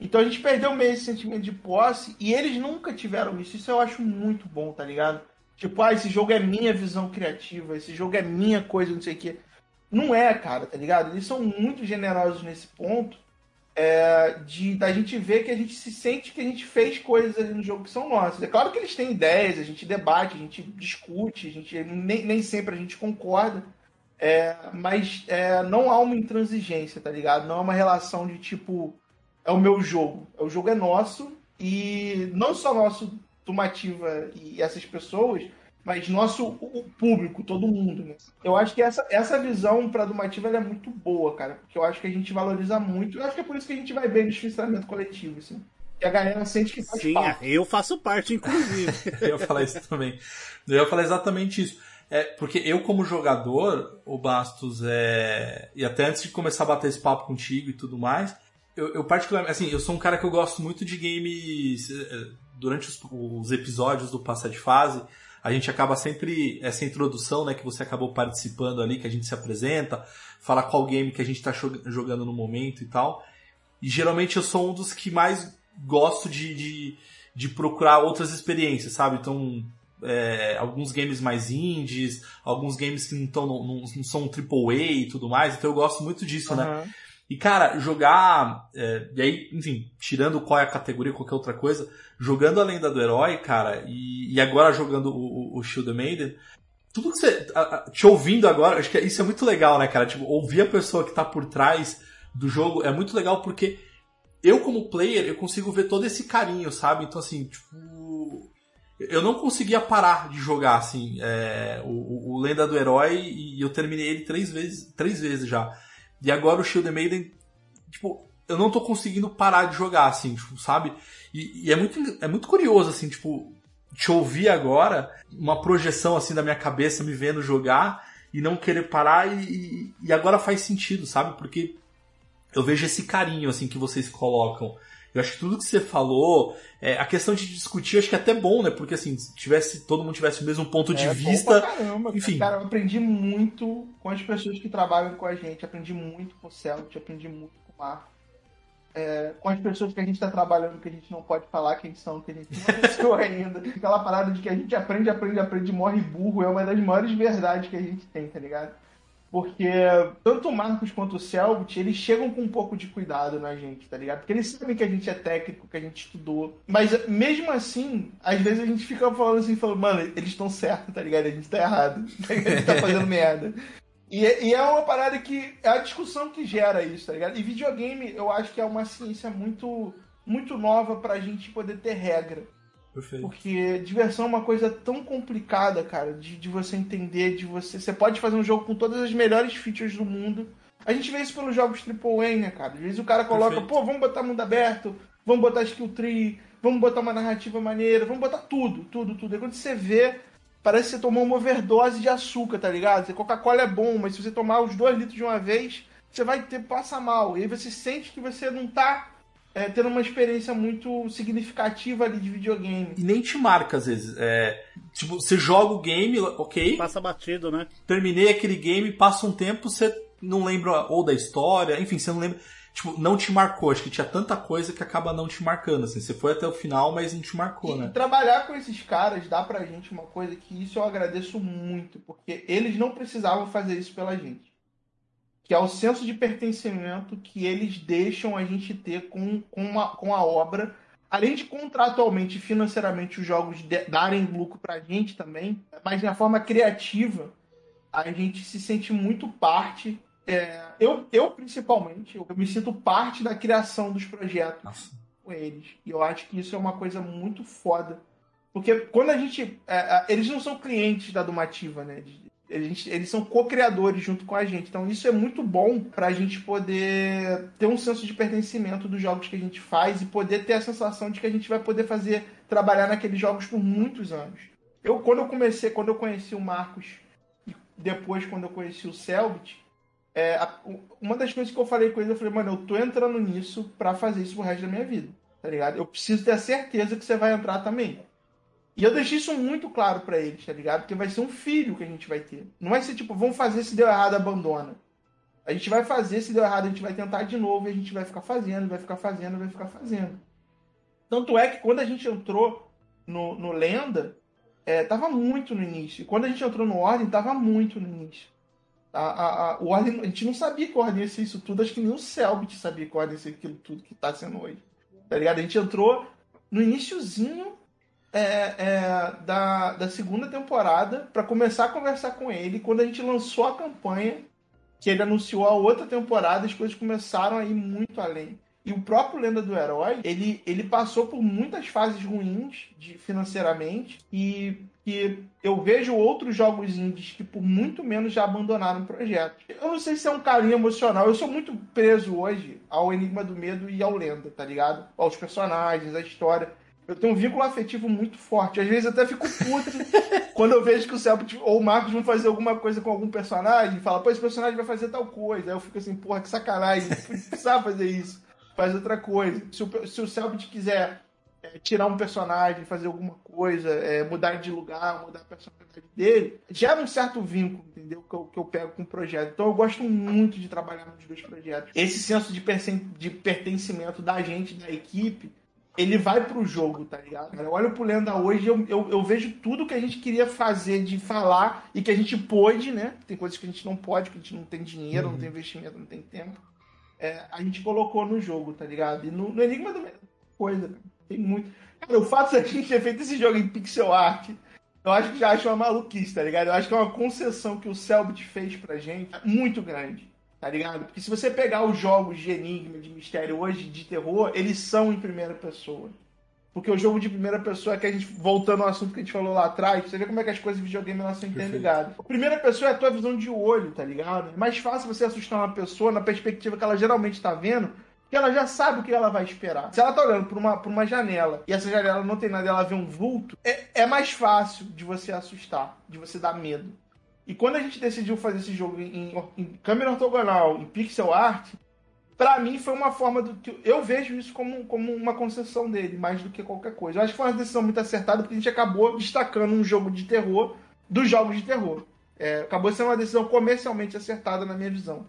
Então a gente perdeu meio esse sentimento de posse e eles nunca tiveram isso. Isso eu acho muito bom, tá ligado? Tipo, ah, esse jogo é minha visão criativa, esse jogo é minha coisa, não sei o quê. Não é, cara, tá ligado? Eles são muito generosos nesse ponto é, de da gente ver que a gente se sente que a gente fez coisas ali no jogo que são nossas. É claro que eles têm ideias, a gente debate, a gente discute, a gente nem, nem sempre a gente concorda, é, mas é, não há uma intransigência, tá ligado? Não é uma relação de tipo é o meu jogo, o jogo é nosso e não só nosso Tumativa e essas pessoas, mas nosso o público, todo mundo. Né? Eu acho que essa, essa visão para a Dumativa é muito boa, cara, porque eu acho que a gente valoriza muito. Eu acho que é por isso que a gente vai bem no financiamento coletivo, assim. E a galera sente que faz Sim, parte. eu faço parte, inclusive. *laughs* eu ia falar isso também. Eu ia falar exatamente isso. É, porque eu, como jogador, o Bastos, é... e até antes de começar a bater esse papo contigo e tudo mais, eu, eu particularmente, assim, eu sou um cara que eu gosto muito de games. É, durante os, os episódios do Passa de Fase, a gente acaba sempre, essa introdução, né, que você acabou participando ali, que a gente se apresenta, fala qual game que a gente está jogando no momento e tal. E geralmente eu sou um dos que mais gosto de, de, de procurar outras experiências, sabe? Então, é, alguns games mais indies, alguns games que não, tão, não, não são AAA e tudo mais, então eu gosto muito disso, uhum. né? E, cara, jogar. É, e aí, enfim, tirando qual é a categoria, qualquer outra coisa, jogando a lenda do herói, cara, e, e agora jogando o, o, o Shield Maiden, tudo que você. A, a, te ouvindo agora, acho que isso é muito legal, né, cara? Tipo, ouvir a pessoa que tá por trás do jogo é muito legal porque eu, como player, eu consigo ver todo esse carinho, sabe? Então, assim, tipo. Eu não conseguia parar de jogar, assim, é, o, o Lenda do Herói e eu terminei ele três vezes, três vezes já. E agora o Shield Maiden tipo, eu não tô conseguindo parar de jogar, assim, tipo, sabe? E, e, é, muito, é muito curioso, assim, tipo, te ouvir agora, uma projeção, assim, da minha cabeça me vendo jogar e não querer parar e, e agora faz sentido, sabe? Porque eu vejo esse carinho, assim, que vocês colocam. Eu acho que tudo que você falou, é, a questão de discutir, acho que é até bom, né? Porque assim, se tivesse, todo mundo tivesse o mesmo ponto de é, vista. caramba, enfim. Cara, eu aprendi muito com as pessoas que trabalham com a gente, aprendi muito com o Celtic, aprendi muito com o Marco. É, com as pessoas que a gente está trabalhando, que a gente não pode falar quem são, que a gente não conheceu *laughs* ainda. Aquela parada de que a gente aprende, aprende, aprende, morre burro, é uma das maiores verdades que a gente tem, tá ligado? Porque tanto o Marcos quanto o Selbit, eles chegam com um pouco de cuidado na gente, tá ligado? Porque eles sabem que a gente é técnico, que a gente estudou. Mas mesmo assim, às vezes a gente fica falando assim, falando, mano, eles estão certos, tá ligado? A gente tá errado. *laughs* A gente tá fazendo merda. E, e, é uma parada que. É a discussão que gera isso, tá ligado? E videogame, eu acho que é uma ciência muito, muito nova pra gente poder ter regra. Perfeito. Porque diversão é uma coisa tão complicada, cara, de, de você entender, de você. Você pode fazer um jogo com todas as melhores features do mundo. A gente vê isso pelos jogos AAA, né, cara? Às vezes o cara coloca, Perfeito. pô, vamos botar mundo aberto, vamos botar skill tree, vamos botar uma narrativa maneira, vamos botar tudo, tudo, tudo. E quando você vê, parece que você tomou uma overdose de açúcar, tá ligado? Coca-Cola é bom, mas se você tomar os dois litros de uma vez, você vai ter passa mal. E aí você sente que você não tá é, tendo uma experiência muito significativa ali de videogame. E nem te marca, às vezes. É, tipo, você joga o game, ok. Passa batido, né? Terminei aquele game, passa um tempo, você não lembra ou da história, enfim, você não lembra. Tipo, não te marcou. Acho que tinha tanta coisa que acaba não te marcando. Assim. Você foi até o final, mas não te marcou, e né? Trabalhar com esses caras dá pra gente uma coisa que isso eu agradeço muito, porque eles não precisavam fazer isso pela gente que é o senso de pertencimento que eles deixam a gente ter com, com, uma, com a obra. Além de contratualmente e financeiramente os jogos de, darem lucro pra gente também, mas na forma criativa, a gente se sente muito parte. É, eu, eu, principalmente, eu me sinto parte da criação dos projetos Nossa. com eles. E eu acho que isso é uma coisa muito foda. Porque quando a gente. É, é eles não são clientes da Dumativa, né? Eles, eles são co-criadores junto com a gente. Então isso é muito bom para a gente poder ter um senso de pertencimento dos jogos que a gente faz e poder ter a sensação de que a gente vai poder fazer trabalhar naqueles jogos por muitos anos. Eu quando eu comecei, quando eu conheci o Marcos e depois quando eu conheci o Selbit, é, uma das coisas que eu falei com ele, eu falei, mano, eu tô entrando nisso para fazer isso pro resto da minha vida, tá ligado? Eu preciso ter a certeza que você vai entrar também. E eu deixei isso muito claro para eles, tá ligado? Porque vai ser um filho que a gente vai ter. Não vai ser tipo, vamos fazer, se deu errado, abandona. A gente vai fazer, se deu errado, a gente vai tentar de novo e a gente vai ficar fazendo, vai ficar fazendo, vai ficar fazendo. Tanto é que quando a gente entrou no, no Lenda, é, tava muito no início. E quando a gente entrou no Ordem, tava muito no início. A, a, a, o Ordem, a gente não sabia que o Ordem ia ser isso tudo, acho que nem o Selbit sabia que o Ordem ia ser aquilo tudo que tá sendo hoje. Tá ligado? A gente entrou no iníciozinho é, é, da, da segunda temporada para começar a conversar com ele. Quando a gente lançou a campanha, que ele anunciou a outra temporada, as coisas começaram a ir muito além. E o próprio Lenda do Herói, ele, ele passou por muitas fases ruins de, financeiramente e que eu vejo outros jogos indies que por muito menos já abandonaram o projeto. Eu não sei se é um carinho emocional, eu sou muito preso hoje ao Enigma do Medo e ao Lenda, tá ligado? Aos personagens, à história eu tenho um vínculo afetivo muito forte. Às vezes até fico puto *laughs* quando eu vejo que o Celtic ou o Marcos vão fazer alguma coisa com algum personagem e fala, pô, esse personagem vai fazer tal coisa. Aí eu fico assim, porra, que sacanagem, não precisava fazer isso. Faz outra coisa. Se o, se o Celtic quiser é, tirar um personagem, fazer alguma coisa, é, mudar de lugar, mudar a personalidade dele, gera um certo vínculo, entendeu? Que eu, que eu pego com o projeto. Então eu gosto muito de trabalhar nos dois projetos. Esse senso de, de pertencimento da gente, da equipe, ele vai pro jogo, tá ligado? Eu olho pro Lenda hoje eu, eu, eu, vejo tudo que a gente queria fazer, de falar, e que a gente pôde, né? Tem coisas que a gente não pode, que a gente não tem dinheiro, uhum. não tem investimento, não tem tempo. É, a gente colocou no jogo, tá ligado? E no, no Enigma da coisa, tem muito. Cara, o fato de a gente ter feito esse jogo em pixel art, eu acho que já acho uma maluquice, tá ligado? Eu acho que é uma concessão que o Selbit fez pra gente muito grande tá ligado? Porque se você pegar os jogos de enigma, de mistério hoje, de terror, eles são em primeira pessoa. Porque o jogo de primeira pessoa é que a gente, voltando ao assunto que a gente falou lá atrás, você vê como é que as coisas de videogame elas são interligadas. Primeira pessoa é a tua visão de olho, tá ligado? É mais fácil você assustar uma pessoa na perspectiva que ela geralmente tá vendo que ela já sabe o que ela vai esperar. Se ela tá olhando por uma, por uma janela e essa janela não tem nada, ela vê um vulto, é, é mais fácil de você assustar, de você dar medo. E quando a gente decidiu fazer esse jogo em, em câmera ortogonal, em pixel art, para mim foi uma forma do que eu vejo isso como, como uma concessão dele, mais do que qualquer coisa. Eu acho que foi uma decisão muito acertada porque a gente acabou destacando um jogo de terror dos jogos de terror. É, acabou sendo uma decisão comercialmente acertada na minha visão.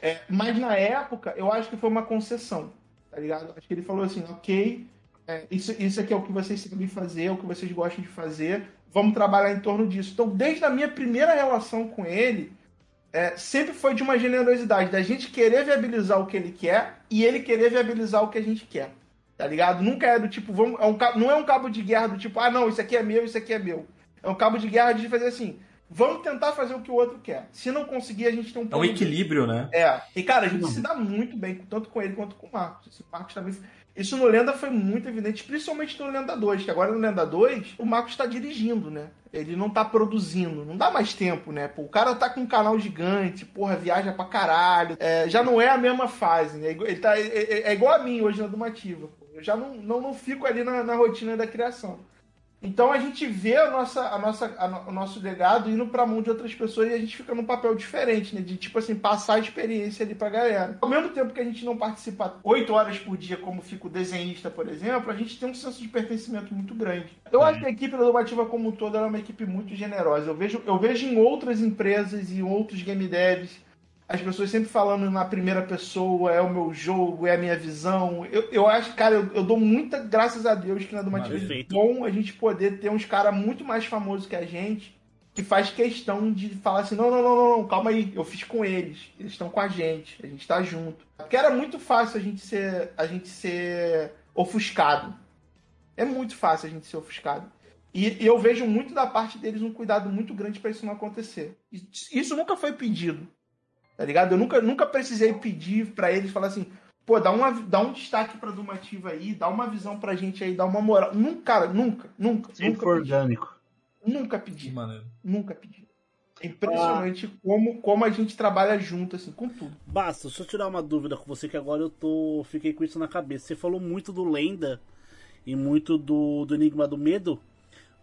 É, mas na época, eu acho que foi uma concessão, tá ligado? Acho que ele falou assim, ok, é, isso, isso aqui é o que vocês sabem fazer, é o que vocês gostam de fazer, vamos trabalhar em torno disso. Então, desde a minha primeira relação com ele, é, sempre foi de uma generosidade, da gente querer viabilizar o que ele quer e ele querer viabilizar o que a gente quer. Tá ligado? Nunca é do tipo, vamos, é um, não é um cabo de guerra do tipo, ah, não, isso aqui é meu, isso aqui é meu. É um cabo de guerra de fazer assim, vamos tentar fazer o que o outro quer. Se não conseguir, a gente tem um É um equilíbrio, né? É. E, cara, a gente se dá muito bem, tanto com ele quanto com o Marcos. Esse Marcos também. Isso no Lenda foi muito evidente, principalmente no Lenda 2, que agora no Lenda 2 o Marcos está dirigindo, né? Ele não tá produzindo, não dá mais tempo, né? Pô, o cara tá com um canal gigante, porra, viaja pra caralho. É, já não é a mesma fase, né? Ele tá, é, é, é igual a mim hoje na Dumativa. Eu já não, não, não fico ali na, na rotina da criação. Então a gente vê a nossa, a nossa, a, o nosso legado indo para mão de outras pessoas e a gente fica num papel diferente, né? De tipo assim, passar a experiência ali pra galera. Ao mesmo tempo que a gente não participa oito horas por dia, como fica o desenhista, por exemplo, a gente tem um senso de pertencimento muito grande. Eu acho que a equipe Educativa como um todo é uma equipe muito generosa. Eu vejo, eu vejo em outras empresas e em outros game devs as pessoas sempre falando na primeira pessoa, é o meu jogo, é a minha visão. Eu, eu acho, cara, eu, eu dou muita graças a Deus que na Dumativa é bom a gente poder ter uns caras muito mais famosos que a gente, que faz questão de falar assim, não, não, não, não, não, calma aí, eu fiz com eles, eles estão com a gente, a gente tá junto. Porque era muito fácil a gente ser, a gente ser ofuscado. É muito fácil a gente ser ofuscado. E, e eu vejo muito da parte deles um cuidado muito grande para isso não acontecer. Isso nunca foi pedido Tá ligado? Eu nunca, nunca precisei pedir para eles falar assim, pô, dá, uma, dá um destaque pra Dumativa aí, dá uma visão pra gente aí, dá uma moral. Nunca, cara, nunca, nunca. Sempre nunca foi orgânico. Nunca pedi. Maneiro. Nunca pedi. É impressionante como, como a gente trabalha junto, assim, com tudo. Basta, deixa eu tirar uma dúvida com você que agora eu tô. Fiquei com isso na cabeça. Você falou muito do Lenda e muito do, do Enigma do Medo,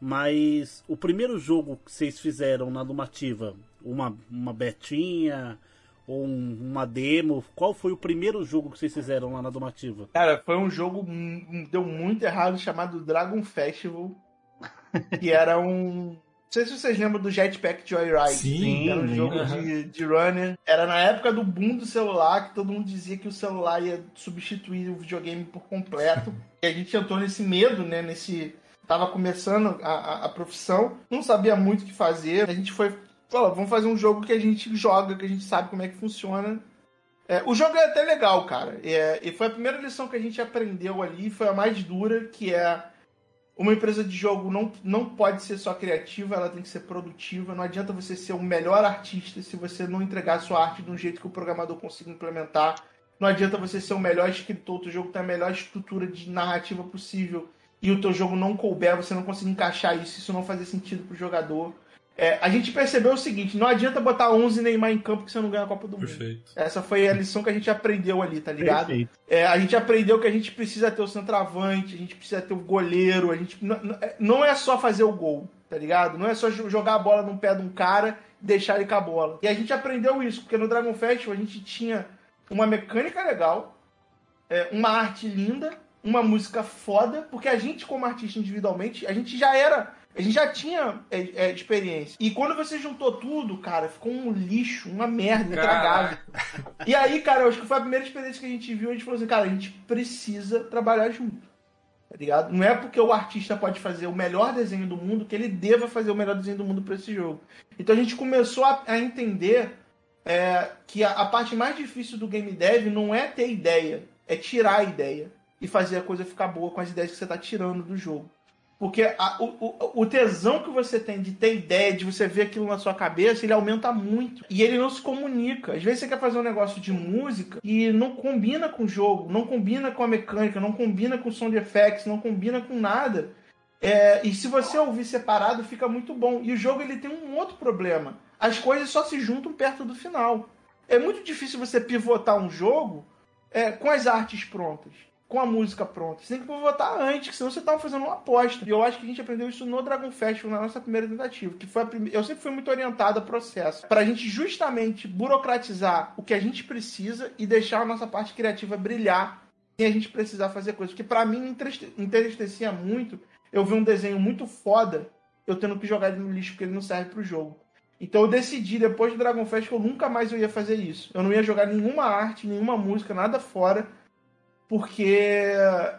mas o primeiro jogo que vocês fizeram na Dumativa, uma, uma betinha ou um- uma demo, qual foi o primeiro jogo que vocês fizeram lá na Dumativa? Cara, foi um jogo hum, deu muito errado chamado Dragon Festival, *laughs* que era um. Não sei se vocês lembram do Jetpack Joyride. Sim, Era um jogo de, de runner. Era na época do boom do celular, que todo mundo dizia que o celular ia substituir o videogame por completo. *laughs* e a gente entrou nesse medo, né? Nesse. Tava começando a, a, a profissão, não sabia muito o que fazer. A gente foi. Falou, vamos fazer um jogo que a gente joga, que a gente sabe como é que funciona. É, o jogo é até legal, cara. É, e foi a primeira lição que a gente aprendeu ali, foi a mais dura, que é uma empresa de jogo não, não pode ser só criativa, ela tem que ser produtiva. Não adianta você ser o melhor artista se você não entregar a sua arte de um jeito que o programador consiga implementar. Não adianta você ser o melhor escritor, o teu jogo tem a melhor estrutura de narrativa possível e o teu jogo não couber, você não conseguir encaixar isso, isso não fazer sentido pro jogador. É, a gente percebeu o seguinte, não adianta botar 11 Neymar em campo que você não ganha a Copa do Mundo. Perfeito. Essa foi a lição que a gente aprendeu ali, tá ligado? Perfeito. É, a gente aprendeu que a gente precisa ter o centroavante, a gente precisa ter o goleiro, a gente não, não- é- é só fazer o gol, tá ligado? Não é só jo- jogar a bola no pé de um cara e deixar ele com a bola. E a gente aprendeu isso, porque no Dragon Festival a gente tinha uma mecânica legal, é, uma arte linda, uma música foda, porque a gente, como artista individualmente, a gente já era. A gente já tinha é, é, experiência. E quando você juntou tudo, cara, ficou um lixo, uma merda intragável. E aí, cara, eu acho que foi a primeira experiência que a gente viu. A gente falou assim, cara, a gente precisa trabalhar junto. Tá ligado? Não é porque o artista pode fazer o melhor desenho do mundo que ele deva fazer o melhor desenho do mundo pra esse jogo. Então a gente começou a, a entender é, que a, a parte mais difícil do game dev não é ter ideia, é tirar a ideia e fazer a coisa ficar boa com as ideias que você tá tirando do jogo. Porque a- o, o- tesão que você tem de ter ideia, de você ver aquilo na sua cabeça, ele aumenta muito. E ele não se comunica. Às vezes você quer fazer um negócio de música e não combina com o jogo, não combina com a mecânica, não combina com o som de effects, não combina com nada. É, e se você ouvir separado, fica muito bom. E o jogo ele tem um outro problema. As coisas só se juntam perto do final. É muito difícil você pivotar um jogo é, com as artes prontas, com a música pronta. Você tem que votar antes, senão você tava fazendo uma aposta. E eu acho que a gente aprendeu isso no Dragon Festival, na nossa primeira tentativa, que foi a primeira... Eu sempre fui muito orientado ao processo, pra gente justamente burocratizar o que a gente precisa e deixar a nossa parte criativa brilhar sem a gente precisar fazer coisas. Porque para mim entristecia muito eu ver um desenho muito foda, eu tendo que jogar ele no lixo porque ele não serve pro jogo. Então eu decidi, depois do Dragon Fest, que eu nunca mais eu ia fazer isso. Eu não ia jogar nenhuma arte, nenhuma música, nada fora, porque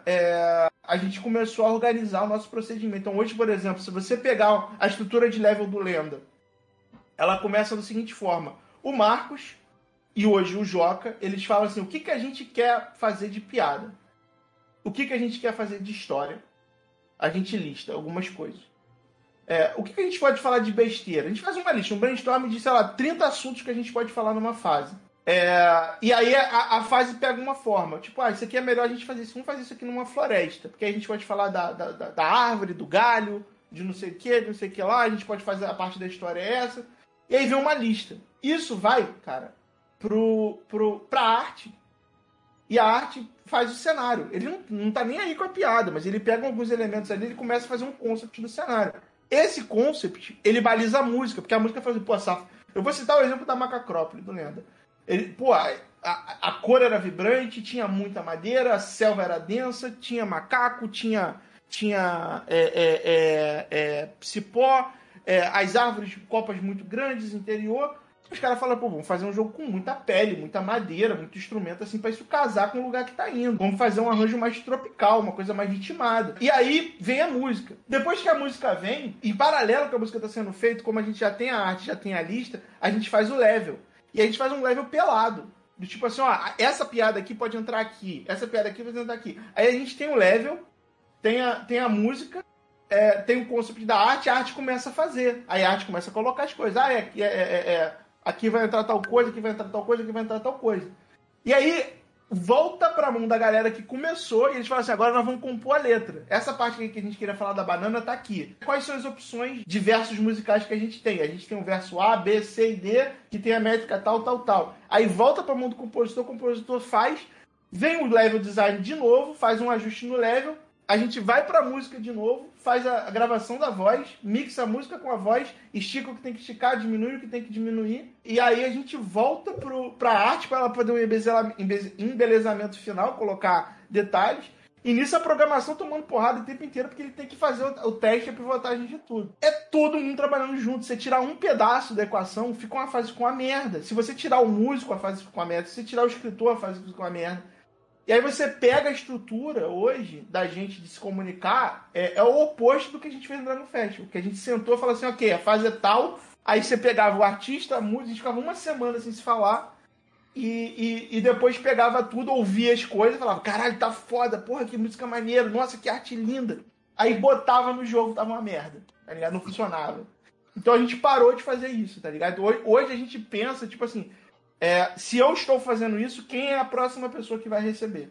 é, a gente começou a organizar o nosso procedimento. Então hoje, por exemplo, se você pegar a estrutura de level do Lenda, ela começa da seguinte forma. O Marcos e hoje o Joca, eles falam assim, o que, que a gente quer fazer de piada? O que, que a gente quer fazer de história? A gente lista algumas coisas. É, o que, que, a gente pode falar de besteira? A gente faz uma lista, um brainstorm de, sei lá, 30 assuntos que a gente pode falar numa fase. É, e aí a, a, fase pega uma forma. Tipo, ah, isso aqui é melhor a gente fazer isso. Vamos fazer isso aqui numa floresta. Porque a gente pode falar da, da, da árvore, do galho, de não sei o que, de não sei o que lá. A gente pode fazer a parte da história é essa. E aí vem uma lista. Isso vai, cara, pro, pro, pra arte. E a arte faz o cenário. Ele não, não tá nem aí com a piada, mas ele pega alguns elementos ali e começa a fazer um concept do cenário. Esse concept, ele baliza a música, porque a música faz, pô, saf... eu vou citar o exemplo da Macacrópole, do Lenda. Ele, pô, a, a, cor era vibrante, tinha muita madeira, a selva era densa, tinha macaco, tinha, tinha é, é, é, é cipó, é, as árvores, copas muito grandes, interior. Os caras falam, pô, vamos fazer um jogo com muita pele, muita madeira, muito instrumento, assim, pra isso casar com o lugar que tá indo. Vamos fazer um arranjo mais tropical, uma coisa mais ritmada. E aí vem a música. Depois que a música vem, em paralelo com a música tá sendo feita, como a gente já tem a arte, já tem a lista, a gente faz o level. E a gente faz um level pelado. Do tipo assim, ó, essa piada aqui pode entrar aqui, essa piada aqui pode entrar aqui. Aí a gente tem o level, tem a, tem a música, é, tem o conceito da arte, a arte começa a fazer. Aí a arte começa a colocar as coisas. Ah, é, é, é, é aqui vai entrar tal coisa, aqui vai entrar tal coisa, aqui vai entrar tal coisa. E aí volta pra mão da galera que começou e eles falam assim: agora nós vamos compor a letra. Essa parte que a gente queria falar da banana tá aqui. Quais são as opções de versos musicais que a gente tem? A gente tem o verso A, B, C e D, que tem a métrica tal, tal, tal. Aí volta pra mão do compositor, o compositor faz, vem o level design de novo, faz um ajuste no level, a gente vai pra música de novo, faz a, gravação da voz, mixa a música com a voz, estica o que tem que esticar, diminui o que tem que diminuir, e aí a gente volta pro, pra arte para ela poder um embelezamento final, colocar detalhes. E nisso a programação tomando porrada o tempo inteiro, porque ele tem que fazer o, o teste e a pivotagem de tudo. É todo mundo trabalhando junto. Você tirar um pedaço da equação, fica uma fase com a merda. Se você tirar o músico, a fase fica com a merda. Se você tirar o escritor, a fase fica com a merda. E aí você pega a estrutura hoje da gente de se comunicar, é, é o oposto do que a gente fez no Dragon Festival. Que a gente sentou e falou assim, ok, a fase é tal, aí você pegava o artista, a música, a gente ficava uma semana sem se falar, e, e, e, depois pegava tudo, ouvia as coisas, falava, caralho, tá foda, porra, que música maneira, nossa, que arte linda. Aí botava no jogo, tava uma merda, tá ligado? Não funcionava. Então a gente parou de fazer isso, tá ligado? Hoje, hoje a gente pensa, tipo assim, é, se eu estou fazendo isso, quem é a próxima pessoa que vai receber?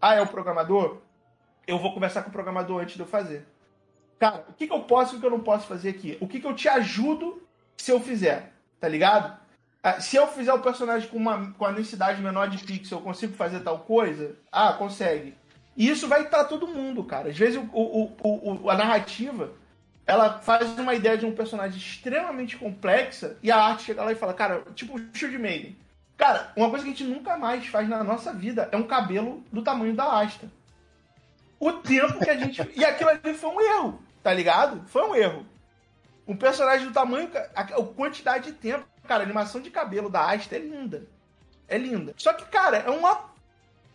Ah, é o programador? Eu vou conversar com o programador antes de eu fazer. Cara, o que, que eu posso e o que eu não posso fazer aqui? O que, que eu te ajudo se eu fizer? Tá ligado? Ah, se eu fizer o personagem com, uma, com a densidade menor de pixel, eu consigo fazer tal coisa? Ah, consegue. E isso vai estar todo mundo, cara. Às vezes o, o, o, a narrativa ela faz uma ideia de um personagem extremamente complexa e a arte chega lá e fala, cara, tipo Shield Maiden. Cara, uma coisa que a gente nunca mais faz na nossa vida é um cabelo do tamanho da Asta. O tempo que a gente. *laughs* e aquilo ali foi um erro, tá ligado? Foi um erro. Um personagem do tamanho. A, a quantidade de tempo. Cara, a animação de cabelo da Asta é linda. É linda. Só que, cara, é uma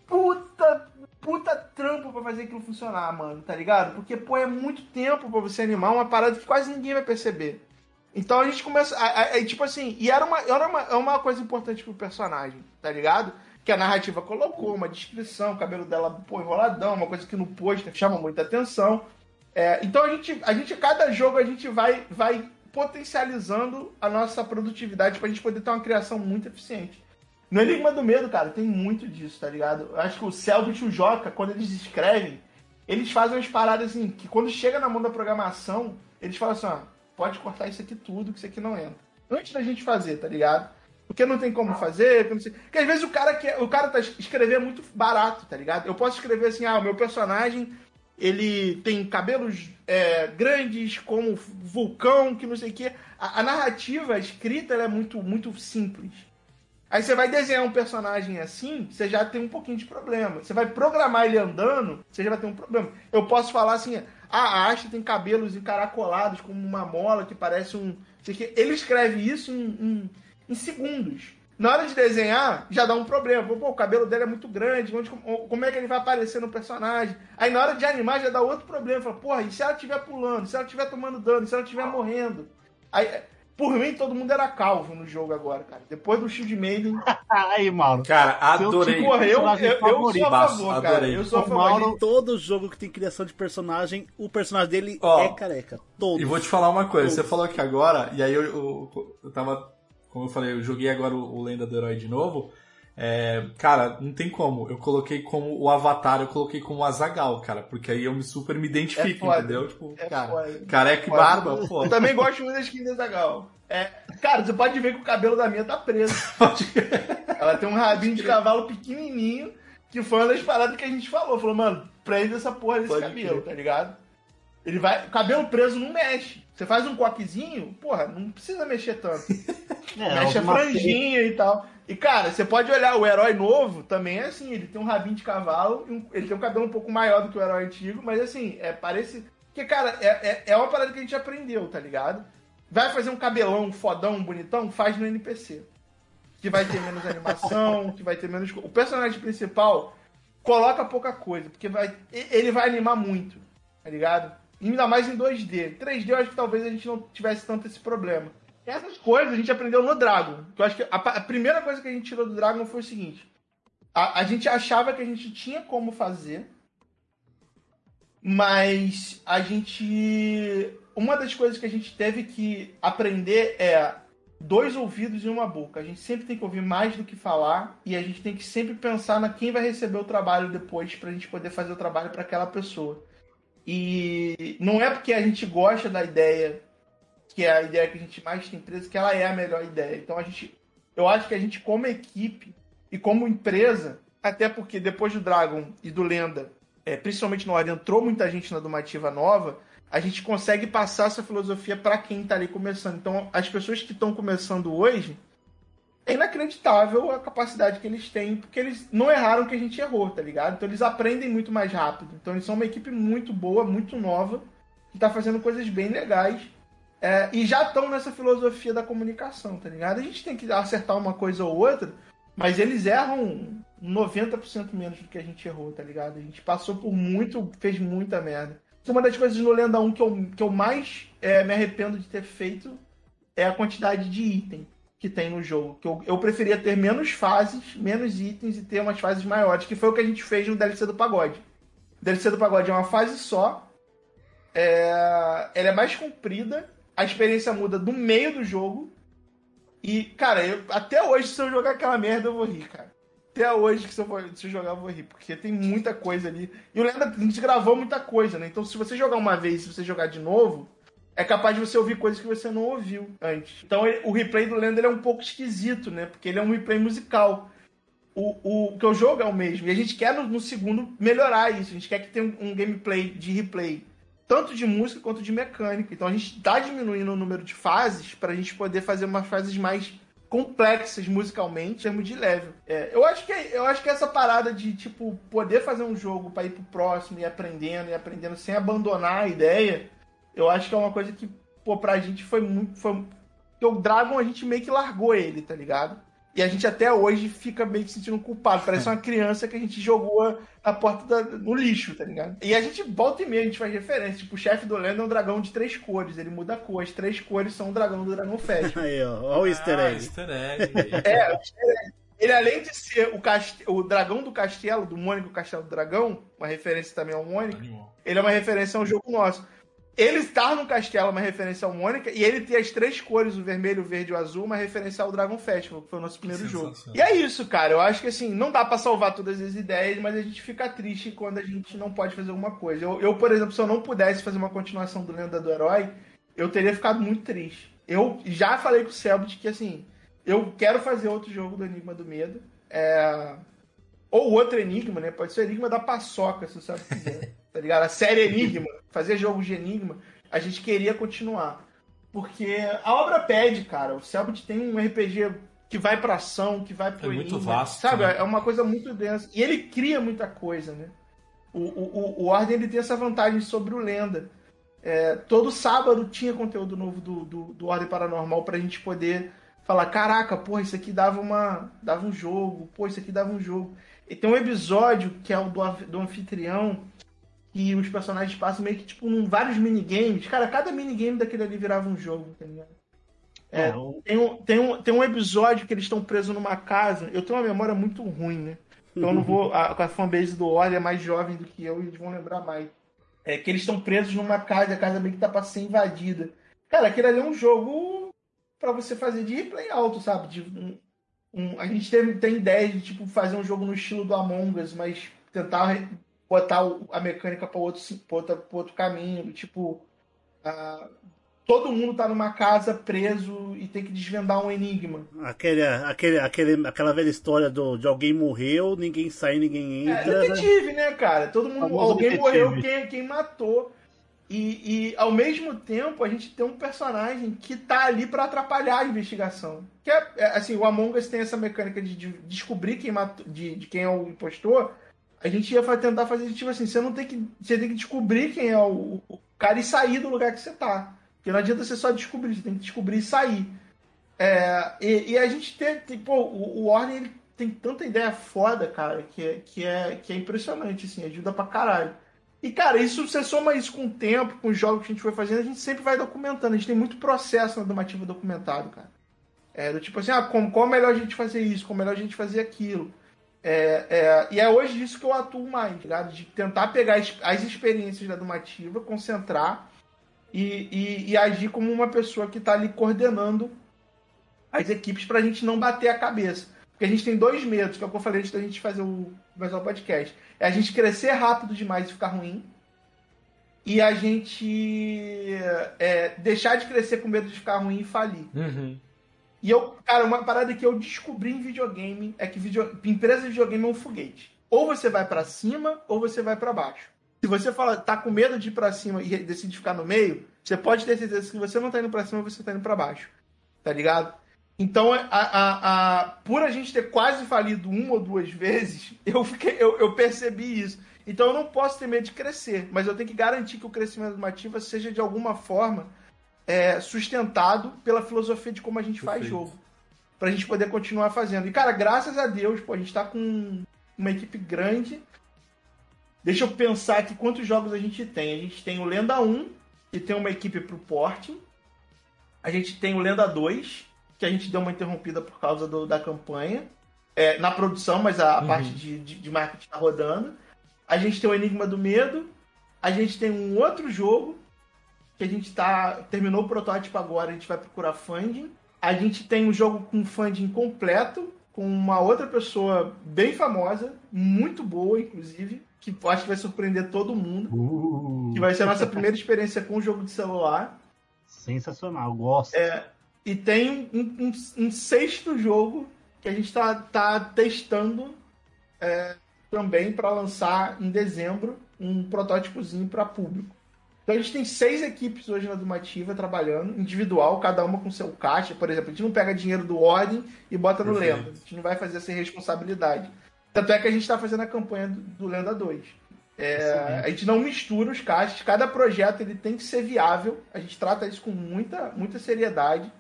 puta, puta trampo pra fazer aquilo funcionar, mano, tá ligado? Porque, pô, é muito tempo pra você animar uma parada que quase ninguém vai perceber. Então a gente começa. Tipo assim, e era uma, era uma, é uma coisa importante pro personagem, tá ligado? Que a narrativa colocou, uma descrição, o cabelo dela, pô, enroladão, uma coisa que no pôster chama muita atenção. É, então a gente, a gente, cada jogo, a gente vai, vai potencializando a nossa produtividade pra gente poder ter uma criação muito eficiente. No Enigma do Medo, cara, tem muito disso, tá ligado? Eu acho que o Selbit e o Joca, quando eles escrevem, eles fazem umas paradas assim, que quando chega na mão da programação, eles falam assim, ó, pode cortar isso aqui tudo, que isso aqui não entra. Antes da gente fazer, tá ligado? porque não tem como fazer, porque, porque às vezes o cara quer, o cara tá escrever muito barato, tá ligado? Eu posso escrever assim, ah, o meu personagem ele tem cabelos é, grandes como vulcão, que não sei o quê. A, a narrativa a escrita ela é muito muito simples. Aí você vai desenhar um personagem assim, você já tem um pouquinho de problema. Você vai programar ele andando, você já vai ter um problema. Eu posso falar assim, ah, a Asha tem cabelos encaracolados como uma mola que parece um... Ele escreve isso em, em, em segundos. Na hora de desenhar, já dá um problema. Pô, o cabelo dele é muito grande, onde, como é que ele vai aparecer no personagem? Aí na hora de animar já dá outro problema. Fala, porra, e se ela estiver pulando? Se ela estiver tomando dano? Se ela estiver morrendo? Aí, por mim, todo mundo era calvo no jogo agora, cara. Depois do Shield Maiden. *laughs* Aí, Mauro. Cara, adorei. Tipo, eu, eu, eu, sou a favor, cara. Eu sou a favor. Mauro, todo jogo que tem criação de personagem, o personagem dele Ó, é careca. Todo. E vou te falar uma coisa. Todos. Você falou aqui agora, e aí eu, eu, eu tava. Como eu falei, eu joguei agora o, o Lenda do Herói de novo. É, cara, não tem como. Eu coloquei como o Avatar, eu coloquei como o Azagal, cara, porque aí eu me super me identifico, é entendeu? Tipo, é cara, foda. careca e barba, pô. Eu também gosto muito da skin do Azagal. É, cara, você pode ver que o cabelo da minha tá preso. *laughs* Ela tem um rabinho de cavalo pequenininho, que foi uma das paradas que a gente falou. Falou, mano, prende essa porra desse pode cabelo, tá ligado? Ele vai. Cabelo preso não mexe. Você faz um coquezinho, porra, não precisa mexer tanto. *laughs* É, Mexe a franjinha e tal. E, cara, você pode olhar o herói novo também é assim, ele tem um rabinho de cavalo, ele tem um cabelo um pouco maior do que o herói antigo, mas assim, é parece. Porque, cara, é, é, é uma parada que a gente aprendeu, tá ligado? Vai fazer um cabelão fodão, bonitão, faz no NPC. Que vai ter menos animação, *laughs* que vai ter menos. O personagem principal coloca pouca coisa, porque vai, ele vai animar muito, tá ligado? Ainda mais em 2D. 3D eu acho que talvez a gente não tivesse tanto esse problema. Essas coisas a gente aprendeu no Dragon. Eu acho que a, a primeira coisa que a gente tirou do Dragon foi o seguinte: a, a gente achava que a gente tinha como fazer, mas a gente. Uma das coisas que a gente teve que aprender é dois ouvidos e uma boca. A gente sempre tem que ouvir mais do que falar e a gente tem que sempre pensar na quem vai receber o trabalho depois para a gente poder fazer o trabalho para aquela pessoa. E não é porque a gente gosta da ideia que é a ideia que a gente mais tem empresa, que ela é a melhor ideia. Então a gente, eu acho que a gente como equipe e como empresa, até porque depois do Dragon e do Lenda, é, principalmente no Ar, entrou muita gente na Dumativa nova, a gente consegue passar essa filosofia para quem está ali começando. Então as pessoas que estão começando hoje, é inacreditável a capacidade que eles têm, porque eles não erraram que a gente errou, tá ligado? Então eles aprendem muito mais rápido. Então eles são uma equipe muito boa, muito nova, que está fazendo coisas bem legais. É, e já estão nessa filosofia da comunicação, tá ligado? A gente tem que acertar uma coisa ou outra, mas eles erram 90% menos do que a gente errou, tá ligado? A gente passou por muito, fez muita merda. Uma das coisas no Lenda 1 que eu, que eu mais é, me arrependo de ter feito é a quantidade de item que tem no jogo. Que eu, eu preferia ter menos fases, menos itens e ter umas fases maiores, que foi o que a gente fez no DLC do Pagode. DLC do Pagode é uma fase só, é, ela é mais comprida a experiência muda do meio do jogo. E, cara, eu, até hoje, se eu jogar aquela merda, eu vou rir, cara. Até hoje, que se eu, for, se eu jogar, eu vou rir. Porque tem muita coisa ali. E o Lenda, a gente gravou muita coisa, né? Então, se você jogar uma vez se você jogar de novo, é capaz de você ouvir coisas que você não ouviu antes. Então, ele, o replay do Lenda é um pouco esquisito, né? Porque ele é um replay musical. O, o que o jogo é o mesmo. E a gente quer, no, no segundo, melhorar isso. A gente quer que tenha um, um gameplay de replay tanto de música quanto de mecânica. Então a gente está diminuindo o número de fases para a gente poder fazer umas fases mais complexas musicalmente, em termos de level. É, eu acho que eu acho que essa parada de tipo poder fazer um jogo para ir pro próximo e aprendendo e aprendendo sem abandonar a ideia, eu acho que é uma coisa que pô pra gente foi muito foi o Dragon a gente meio que largou ele, tá ligado? E a gente até hoje fica meio que sentindo culpado. Parece uma criança que a gente jogou a porta da, no lixo, tá ligado? E a gente volta e meia, a gente faz referência. Tipo, o chefe do Lendo é um dragão de três cores. Ele muda a cor. As três cores são o dragão do Dragon Fest. *laughs* Aí, ó. Olha o easter egg. Ah, easter egg. é, o easter egg. Ele, além de ser o, cast... o dragão do castelo, do Mônico Castelo do Dragão, uma referência também ao Mônico, ele é uma referência a um jogo nosso. Ele estar no castelo é uma referência ao Mônica, e ele ter as três cores, o vermelho, o verde e o azul, uma referência ao Dragon Festival, que foi o nosso primeiro jogo. E é isso, cara. Eu acho que assim, não dá para salvar todas as ideias, mas a gente fica triste quando a gente não pode fazer alguma coisa. Eu, eu, por exemplo, se eu não pudesse fazer uma continuação do Lenda do Herói, eu teria ficado muito triste. Eu já falei com o Selbit que assim, Eu quero fazer outro jogo do Enigma do Medo. É... Ou outro Enigma, né? Pode ser o Enigma da Paçoca, se você quiser. *laughs* tá ligado? A série Enigma, fazer jogos de Enigma, a gente queria continuar. Porque a obra pede, cara. O Cellbit tem um RPG que vai pra ação, que vai pro É muito Enigma, vasto, Sabe? né? É uma coisa muito densa. E ele cria muita coisa, né? O, o, o- Ordem ele tem essa vantagem sobre o Lenda. É, todo sábado tinha conteúdo novo do, do, do Ordem Paranormal pra gente poder falar, caraca, porra, isso aqui dava uma dava um jogo, pô, isso aqui dava um jogo. E tem um episódio que é o do, do anfitrião, que os personagens passam meio que tipo num vários minigames. Cara, cada minigame daquele ali virava um jogo, tá ligado? É, É, o- tem um, tem, um, tem um episódio que eles estão presos numa casa. Eu tenho uma memória muito ruim, né? Então eu não vou. A, a fanbase do Ordem é mais jovem do que eu e eles vão lembrar mais. É que eles estão presos numa casa, a casa meio que tá pra ser invadida. Cara, aquele ali é um jogo pra você fazer de play alto, sabe? De um- um- a gente tem, tem ideia de tipo, fazer um jogo no estilo do Among Us, mas tentar botar a mecânica para outro, si- pra outra- pra outro caminho. Tipo, ah, todo mundo tá numa casa preso e tem que desvendar um enigma. aquele, aquele, aquele, aquela velha história do, de alguém morreu, ninguém sai, ninguém É, entra. né? detetive, né, cara? Todo mundo. Alguém detetive. morreu, quem, quem matou. E, e, ao mesmo tempo a gente tem um personagem que tá ali pra atrapalhar a investigação. Que é, é, assim, o Among Us tem essa mecânica de, de descobrir quem matou, de, de quem é o impostor. A gente ia tentar fazer tipo assim, você não tem que. Você tem que descobrir quem é o, o cara e sair do lugar que você tá. Porque não adianta você só descobrir, você tem que descobrir e sair. É, e, e a gente tem, tem pô, o, o Ordem ele tem tanta ideia foda, cara, que, é- que, é, que é impressionante, assim, ajuda pra caralho. E, cara, isso você soma isso com o tempo, com os jogos que a gente foi fazendo, a gente sempre vai documentando. A gente tem muito processo na Domativa documentado, cara. É, do tipo assim, ah, como, é melhor a gente fazer isso, qual é melhor a gente fazer aquilo. É, é, e é hoje disso que eu atuo mais, tá ligado? De tentar pegar as, as experiências da Domativa, concentrar e, e, e agir como uma pessoa que tá ali coordenando as equipes pra gente não bater a cabeça. Porque a gente tem dois medos, que é o que eu falei antes da gente fazer o, começar o podcast. É a gente crescer rápido demais e ficar ruim. E a gente é, deixar de crescer com medo de ficar ruim e falir. Uhum. E eu, cara, uma parada que eu descobri em videogame é que video, empresa de videogame é um foguete. Ou você vai pra cima, ou você vai pra baixo. Se você fala, tá com medo de ir pra cima e decide ficar no meio, você pode ter certeza que você não tá indo pra cima, você tá indo pra baixo. Tá ligado? Então, a, a, a- por a gente ter quase falido uma ou duas vezes, *laughs* eu, fiquei, eu, eu percebi isso. Então, eu não posso ter medo de crescer, mas eu tenho que garantir que o crescimento do Mativa seja de alguma forma é, sustentado pela filosofia de como a gente faz Perfeito. jogo. Pra gente poder continuar fazendo. E, cara, graças a Deus, pô, a gente tá com uma equipe grande. Deixa eu pensar aqui quantos jogos a gente tem. A gente tem o Lenda 1, que tem uma equipe pro porting. A gente tem o Lenda 2, que a gente deu uma interrompida por causa do- da campanha. É, na produção, mas a, a Uhum. parte de, de, de marketing tá rodando. A gente tem o Enigma do Medo. A gente tem um outro jogo que a gente tá. Terminou o protótipo agora, a gente vai procurar funding. A gente tem um jogo com funding completo, com uma outra pessoa bem famosa, muito boa, inclusive, que acho que vai surpreender todo mundo. Uh, Que vai ser a nossa primeira experiência com o jogo de celular. sensacional, gosto. É, e tem um, um- um sexto jogo que a gente está tá testando é, também para lançar em dezembro um protótipozinho para público. Então a gente tem seis equipes hoje na Dumativa trabalhando, individual, cada uma com seu caixa. Por exemplo, a gente não pega dinheiro do Ordem e bota no Perfeito. Lenda. A gente não vai fazer essa responsabilidade. Tanto é que a gente está fazendo a campanha do, do Lenda 2. É, a gente não mistura os caixas, cada projeto ele tem que ser viável. A gente trata isso com muita, muita seriedade.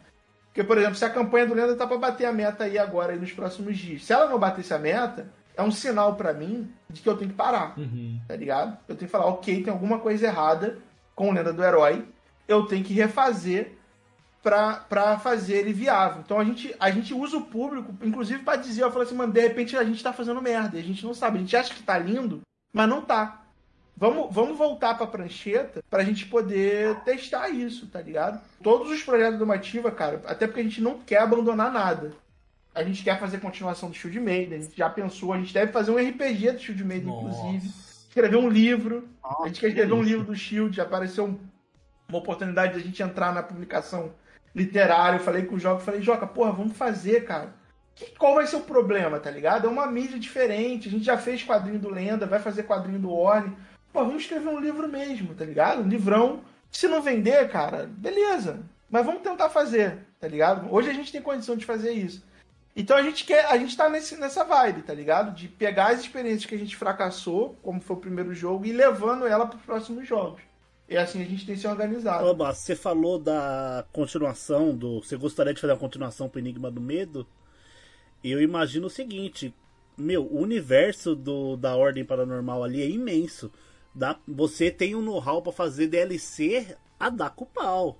Porque, por exemplo, se a campanha do Lenda tá para bater a meta aí agora, aí nos próximos dias, se ela não batesse a meta, é um sinal para mim de que eu tenho que parar, Uhum. tá ligado? Eu tenho que falar, ok, tem alguma coisa errada com Lenda do Herói, eu tenho que refazer para fazer ele viável. Então a gente, a gente usa o público, inclusive, para dizer, eu falo assim, mano, de repente a gente tá fazendo merda, a gente não sabe, a gente acha que tá lindo, mas não tá. Vamos, vamos voltar pra prancheta pra gente poder testar isso, tá ligado? Todos os projetos do Mativa, cara, até porque a gente não quer abandonar nada. A gente quer fazer continuação do Shield Maiden, a gente já pensou, a gente deve fazer um RPG do Shield Maiden, inclusive. Escrever um livro. A gente quer escrever um livro do Shield, já apareceu um- uma oportunidade de a gente entrar na publicação literário, falei com o Joca, falei, Joca, porra, vamos fazer, cara. Que, qual vai ser o problema, tá ligado? É uma mídia diferente, a gente já fez quadrinho do Lenda, vai fazer quadrinho do Orne. Pô, vamos escrever um livro mesmo, tá ligado? Um livrão. Se não vender, cara, beleza. Mas vamos tentar fazer, tá ligado? Hoje a gente tem condição de fazer isso. Então a gente quer, a gente tá nesse, nessa vibe, tá ligado? De pegar as experiências que a gente fracassou, como foi o primeiro jogo, e levando ela para os próximos jogos. E assim a gente tem se organizado. Oba, você falou da continuação do. Você gostaria de fazer uma continuação pro Enigma do Medo? Eu imagino o seguinte, meu, o universo do, da Ordem Paranormal ali é imenso. Dá, você tem um know-how para fazer DLC a dar com pau.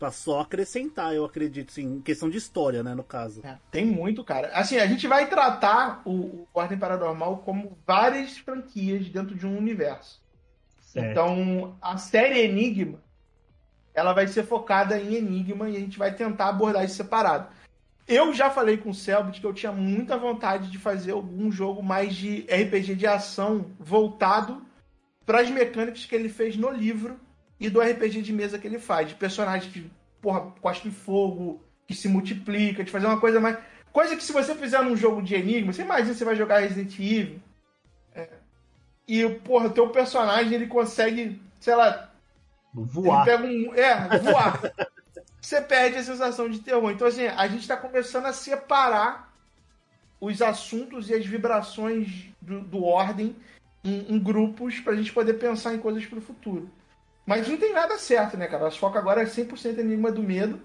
Pra só acrescentar, eu acredito, sim, em questão de história, né, no caso. É, tem muito, cara. Assim, a gente vai tratar o, o Ordem Paranormal como várias franquias dentro de um universo. Certo. Então, a série Enigma, ela vai ser focada em Enigma e a gente vai tentar abordar isso separado. Eu já falei com o Selbit que eu tinha muita vontade de fazer algum jogo mais de RPG de ação voltado para as mecânicas que ele fez no livro e do RPG de mesa que ele faz, de personagens que, porra, cospe fogo, que se multiplica, de fazer uma coisa mais. Coisa que se você fizer num jogo de enigma, você imagina você vai jogar Resident Evil. É, e, porra, o teu personagem ele consegue, sei lá. Voar. Ele pega um. É, voar. *laughs* você perde a sensação de terror. Então, assim, a gente está começando a separar os assuntos e as vibrações do, do ordem em, em grupos para a gente poder pensar em coisas para o futuro. Mas não tem nada certo, né, cara? As foca agora é 100% Enigma do Medo.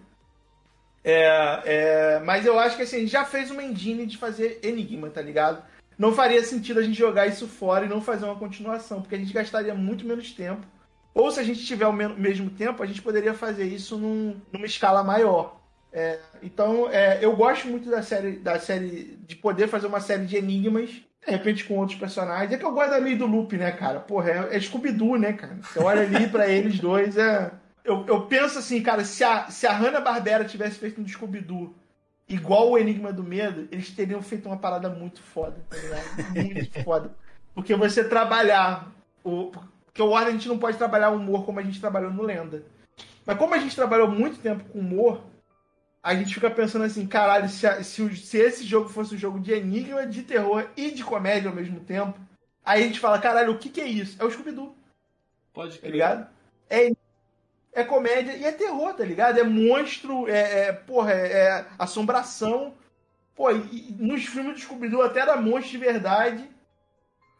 É, é, mas eu acho que assim, a gente já fez uma engine de fazer Enigma, tá ligado? Não faria sentido a gente jogar isso fora e não fazer uma continuação, porque a gente gastaria muito menos tempo. Ou se a gente tiver o mesmo tempo, a gente poderia fazer isso num, numa escala maior. É, então, é, eu gosto muito da série, da série de poder fazer uma série de enigmas de repente com outros personagens. É que eu gosto ali do Loop, né, cara? Porra, é, é Scooby-Doo, né, cara? Você olha ali pra *laughs* eles dois, é. Eu, eu penso assim, cara, se a, se a Hanna-Barbera tivesse feito um Scooby-Doo igual o Enigma do Medo, eles teriam feito uma parada muito foda, tá ligado? Muito *laughs* foda. Porque você trabalhar. O, porque o Warner a gente não pode trabalhar o humor como a gente trabalhou no Lenda. Mas como a gente trabalhou muito tempo com humor, a gente fica pensando assim, caralho, se, se, se, esse jogo fosse um jogo de enigma, de terror e de comédia ao mesmo tempo, aí a gente fala, caralho, o que, que é isso? É o Scooby-Doo. Pode Tá ligado? É, é comédia e é terror, tá ligado? É monstro, é, é porra, é, é assombração. Pô, e, nos filmes do Scooby-Doo até era monstro de verdade.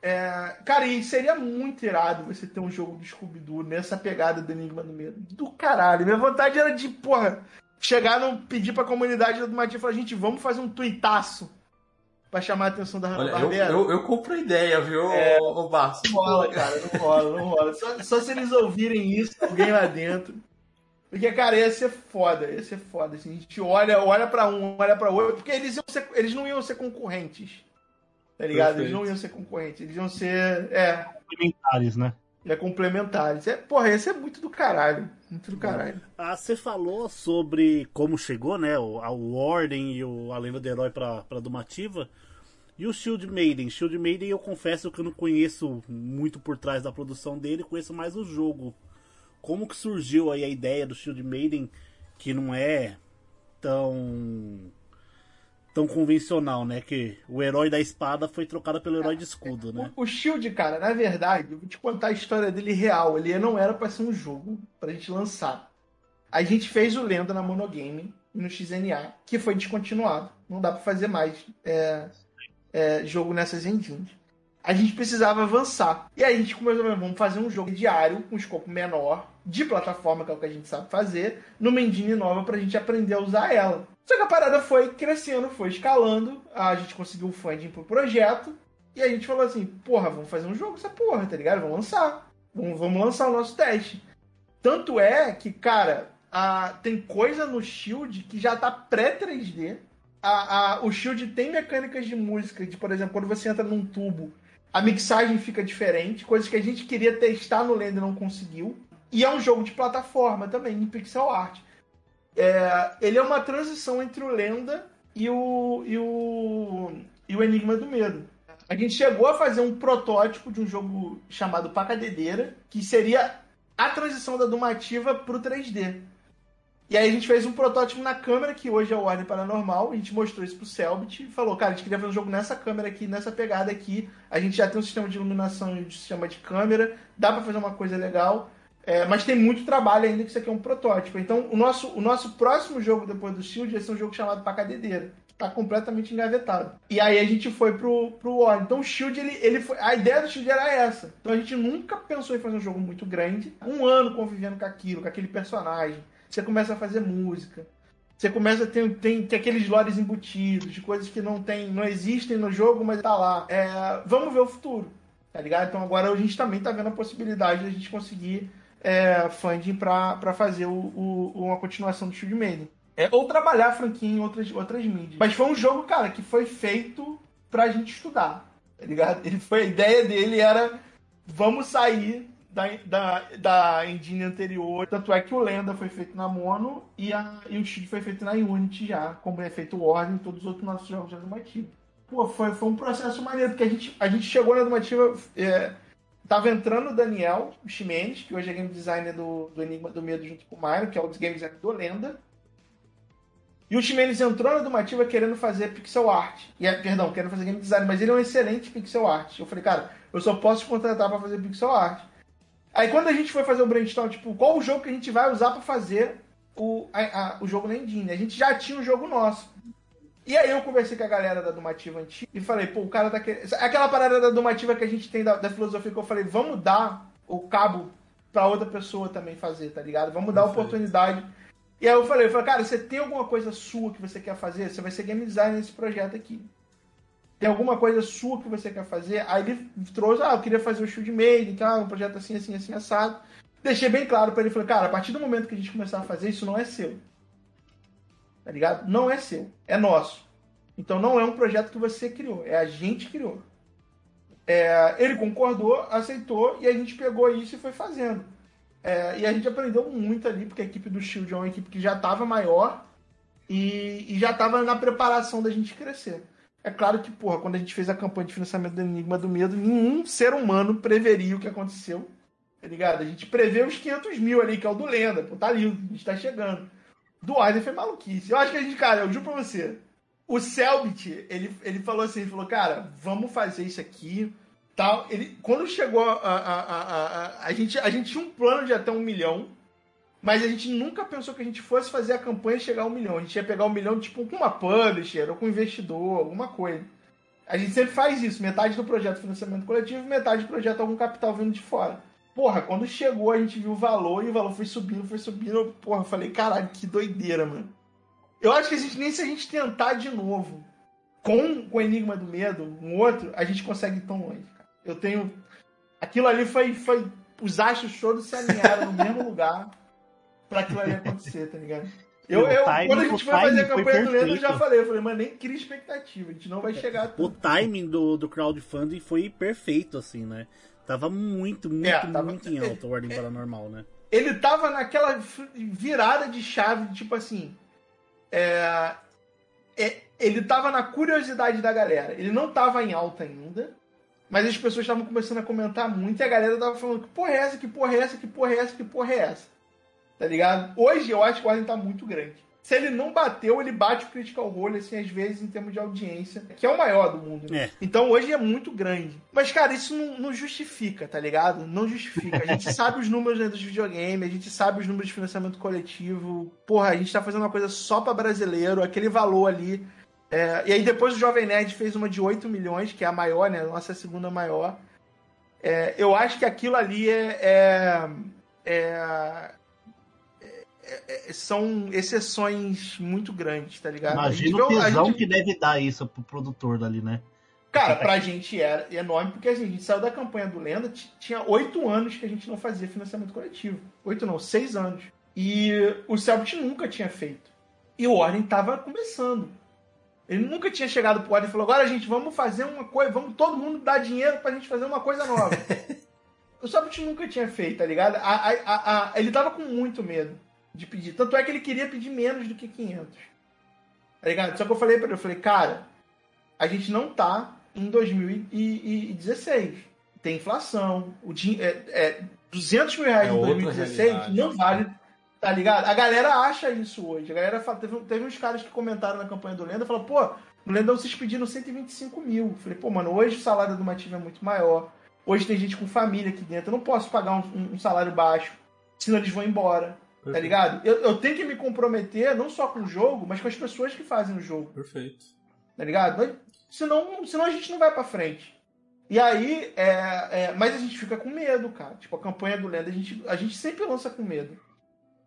É, cara, e seria muito irado você ter um jogo do Scooby-Doo nessa pegada do Enigma do Medo. Do caralho. Minha vontade era de, porra, chegaram, pedir pra comunidade do Matinho e falar, gente, vamos fazer um tuitaço pra chamar a atenção da Olha, eu, eu, eu, compro a ideia, viu, é, o Barço? Não rola, cara, não rola, não rola. Só, só, se eles ouvirem isso, alguém lá dentro. Porque, cara, ia ser foda, ia ser foda. Assim, a gente olha, olha pra um, olha pra outro, porque eles, iam ser, eles não iam ser concorrentes. Tá ligado? Perfeito. Eles não iam ser concorrentes, eles iam ser. É. Complementares, né? É complementares. É, porra, esse é muito do caralho. Muito do caralho. Ah, você falou sobre como chegou, né? A Warden e o, a lenda do herói pra, pra Domativa. E o Shield Maiden. Shield Maiden eu confesso que eu não conheço muito por trás da produção dele, conheço mais o jogo. Como que surgiu aí a ideia do Shield Maiden, que não é tão tão convencional, né? Que o herói da espada foi trocado pelo herói de escudo, né? O, o Shield, cara, na verdade, eu vou te contar a história dele real. Ele não era para ser um jogo pra gente lançar. A gente fez o Lenda na Monogame no XNA, que foi descontinuado. Não dá para fazer mais é, é, jogo nessas engines. A gente precisava avançar. E aí a gente começou vamos fazer um jogo diário, com um escopo menor, de plataforma, que é o que a gente sabe fazer, numa engine nova pra gente aprender a usar ela. Só que a parada foi crescendo, foi escalando, a gente conseguiu funding pro projeto, e a gente falou assim, porra, vamos fazer um jogo essa porra, tá ligado? Vamos lançar. Vamos, vamos lançar o nosso teste. Tanto é que, cara, a, tem coisa no Shield que já tá pré-3D. A, a, o Shield tem mecânicas de música, de, por exemplo, quando você entra num tubo, a mixagem fica diferente, coisas que a gente queria testar no Lender não conseguiu. E é um jogo de plataforma também, em pixel art. É, ele é uma transição entre o Lenda e o, e o, e o Enigma do Medo. A gente chegou a fazer um protótipo de um jogo chamado Pacadedeira, que seria a transição da Dumativa pro 3D. E aí a gente fez um protótipo na câmera, que hoje é o Ordem Paranormal. A gente mostrou isso pro Selbit e falou, cara, a gente queria fazer um jogo nessa câmera aqui, nessa pegada aqui. A gente já tem um sistema de iluminação e um sistema de câmera. Dá pra fazer uma coisa legal. É, mas tem muito trabalho ainda que isso aqui é um protótipo. Então, o nosso, o nosso próximo jogo depois do Shield vai ser um jogo chamado Pacadedeira. Tá completamente engavetado. E aí a gente foi pro, pro War. Então o Shield, ele, ele foi. A ideia do Shield era essa. Então a gente nunca pensou em fazer um jogo muito grande. Um ano convivendo com aquilo, com aquele personagem. Você começa a fazer música. Você começa a ter, tem, aqueles lores embutidos, de coisas que não tem, não existem no jogo, mas tá lá. É, vamos ver o futuro. Tá ligado? Então agora a gente também tá vendo a possibilidade de a gente conseguir é, funding para fazer o, o, uma continuação do Shield Maiden. É, ou trabalhar a franquia em outras, outras mídias. Mas foi um jogo, cara, que foi feito pra gente estudar. Tá ligado? Ele foi, a ideia dele era vamos sair da, da, da engine anterior. Tanto é que o Lenda foi feito na Mono e, a, e o Shield foi feito na Unity já, como é feito o Ordem e todos os outros nossos jogos de Adumativa. Pô, foi, foi um processo maneiro, porque a gente, a gente chegou na Adumativa. É, tava entrando o Daniel Ximenes, que hoje é game designer do, do Enigma do Medo junto com o Mario, que é o game designer do Lenda. E o Ximenes entrou na Dumativa querendo fazer pixel art. E, perdão, querendo fazer game design, mas ele é um excelente pixel art. Eu falei, cara, eu só posso te contratar para fazer pixel art. Aí quando a gente foi fazer o brainstorm, tipo, qual o jogo que a gente vai usar para fazer o, a, a, o jogo na Engine? A gente já tinha um jogo nosso. E aí eu conversei com a galera da Dumativa antiga e falei, pô, o cara tá querendo. Aquela parada da Dumativa que a gente tem da, da filosofia que eu falei, vamos dar o cabo para outra pessoa também fazer, tá ligado? Vamos dar a oportunidade e aí eu falei, eu falei, cara, você tem alguma coisa sua que você quer fazer? Você vai ser game designer nesse projeto aqui. Tem alguma coisa sua que você quer fazer? Aí ele trouxe, ah, eu queria fazer o Shield Made, então, ah, um projeto assim, assim, assim, assado. Deixei bem claro para ele, falei, cara, a partir do momento que a gente começar a fazer, isso não é seu. Tá ligado? Não é seu, é nosso. Então não é um projeto que você criou, é a gente criou. É, ele concordou, aceitou e a gente pegou isso e foi fazendo. É, e a gente aprendeu muito ali, porque a equipe do Shield é uma equipe que já estava maior e, e já estava na preparação da gente crescer. É claro que, porra, quando a gente fez a campanha de financiamento do Enigma do Medo, nenhum ser humano preveria o que aconteceu. Tá ligado? A gente prevê os 500 mil ali, que é o do Lenda. Pô, tá lindo, a gente tá chegando. Do Arden foi maluquice. Eu acho que a gente, cara, eu juro pra você. O Selbit, ele, ele falou assim, ele falou, cara, vamos fazer isso aqui tal. Ele, quando chegou a, a, a, a, a, gente, a gente tinha um plano de até um milhão, mas a gente nunca pensou que a gente fosse fazer a campanha chegar a um milhão. A gente ia pegar um milhão tipo com uma publisher ou com um investidor, alguma coisa. A gente sempre faz isso, metade do projeto financiamento coletivo, metade do projeto algum capital vindo de fora. Porra, quando chegou a gente viu o valor e o valor foi subindo, foi subindo. Porra, eu falei, caralho, que doideira, mano. Eu acho que a gente, nem se a gente tentar de novo com, o Enigma do Medo, um outro, a gente consegue ir tão longe. Eu tenho. Aquilo ali foi. foi... Os astros todos se alinharam no mesmo *laughs* lugar pra aquilo ali acontecer, tá ligado? *laughs* Eu, eu, quando a gente foi fazer a campanha do Lendo, eu já falei, eu falei, mas nem cria expectativa, a gente não vai chegar O timing do, do crowdfunding foi perfeito, assim, né? Tava muito, muito, é, tava, muito em alta o Ordem é, Paranormal, né? Ele tava naquela virada de chave, tipo assim. É, é, ele tava na curiosidade da galera. Ele não tava em alta ainda. Mas as pessoas estavam começando a comentar muito e a galera tava falando que porra é essa, que porra é essa, que porra é essa, que porra é essa. Tá ligado? Hoje eu acho que o Ordem tá muito grande. Se ele não bateu, ele bate o Critical Role, assim, às vezes, em termos de audiência, que é o maior do mundo. Né? É. Então hoje é muito grande. Mas, cara, isso não, não, justifica, tá ligado? Não justifica. A gente *laughs* sabe os números né, dos videogames, a gente sabe os números de financiamento coletivo. Porra, a gente tá fazendo uma coisa só pra brasileiro, aquele valor ali é, e aí depois o Jovem Nerd fez uma de 8 milhões, que é a maior, né? Nossa segunda maior. É, eu acho que aquilo ali é, é, é, são exceções muito grandes, tá ligado? Imagina o tesão gente... que deve dar isso pro produtor dali, né? Cara, pra gente era enorme, porque assim, a gente saiu da campanha do Lenda, tinha oito anos que a gente não fazia financiamento coletivo. Oito não, seis anos. E o Selbit nunca tinha feito. E o Ordem tava começando. Ele nunca tinha chegado pro Warren e falou: agora, gente, vamos fazer uma coisa, vamos todo mundo dar dinheiro pra gente fazer uma coisa nova. *laughs* o Sabot nunca tinha feito, tá ligado? A, a, a, ele tava com muito medo de pedir. Tanto é que ele queria pedir menos do que 500. Tá ligado? Só que eu falei pra ele: eu falei, cara, a gente não tá em 2016. Tem inflação. O din é, é, 200 mil reais é em 2016 não vale Tá ligado? A galera acha isso hoje. A galera fala, teve, teve uns caras que comentaram na campanha do Lenda e falaram, pô, no Lendão vocês pediram 125 mil. Eu falei, pô, mano, hoje o salário do Mativo é muito maior. Hoje tem gente com família aqui dentro. Eu não posso pagar um, um- um salário baixo, senão eles vão embora. Tá Perfeito. ligado? Eu, eu tenho que me comprometer não só com o jogo, mas com as pessoas que fazem o jogo. Perfeito. Tá ligado? Senão, senão a gente não vai pra frente. E aí, é, é, mas a gente fica com medo, cara. Tipo, a campanha do Lenda, a gente, a gente sempre lança com medo.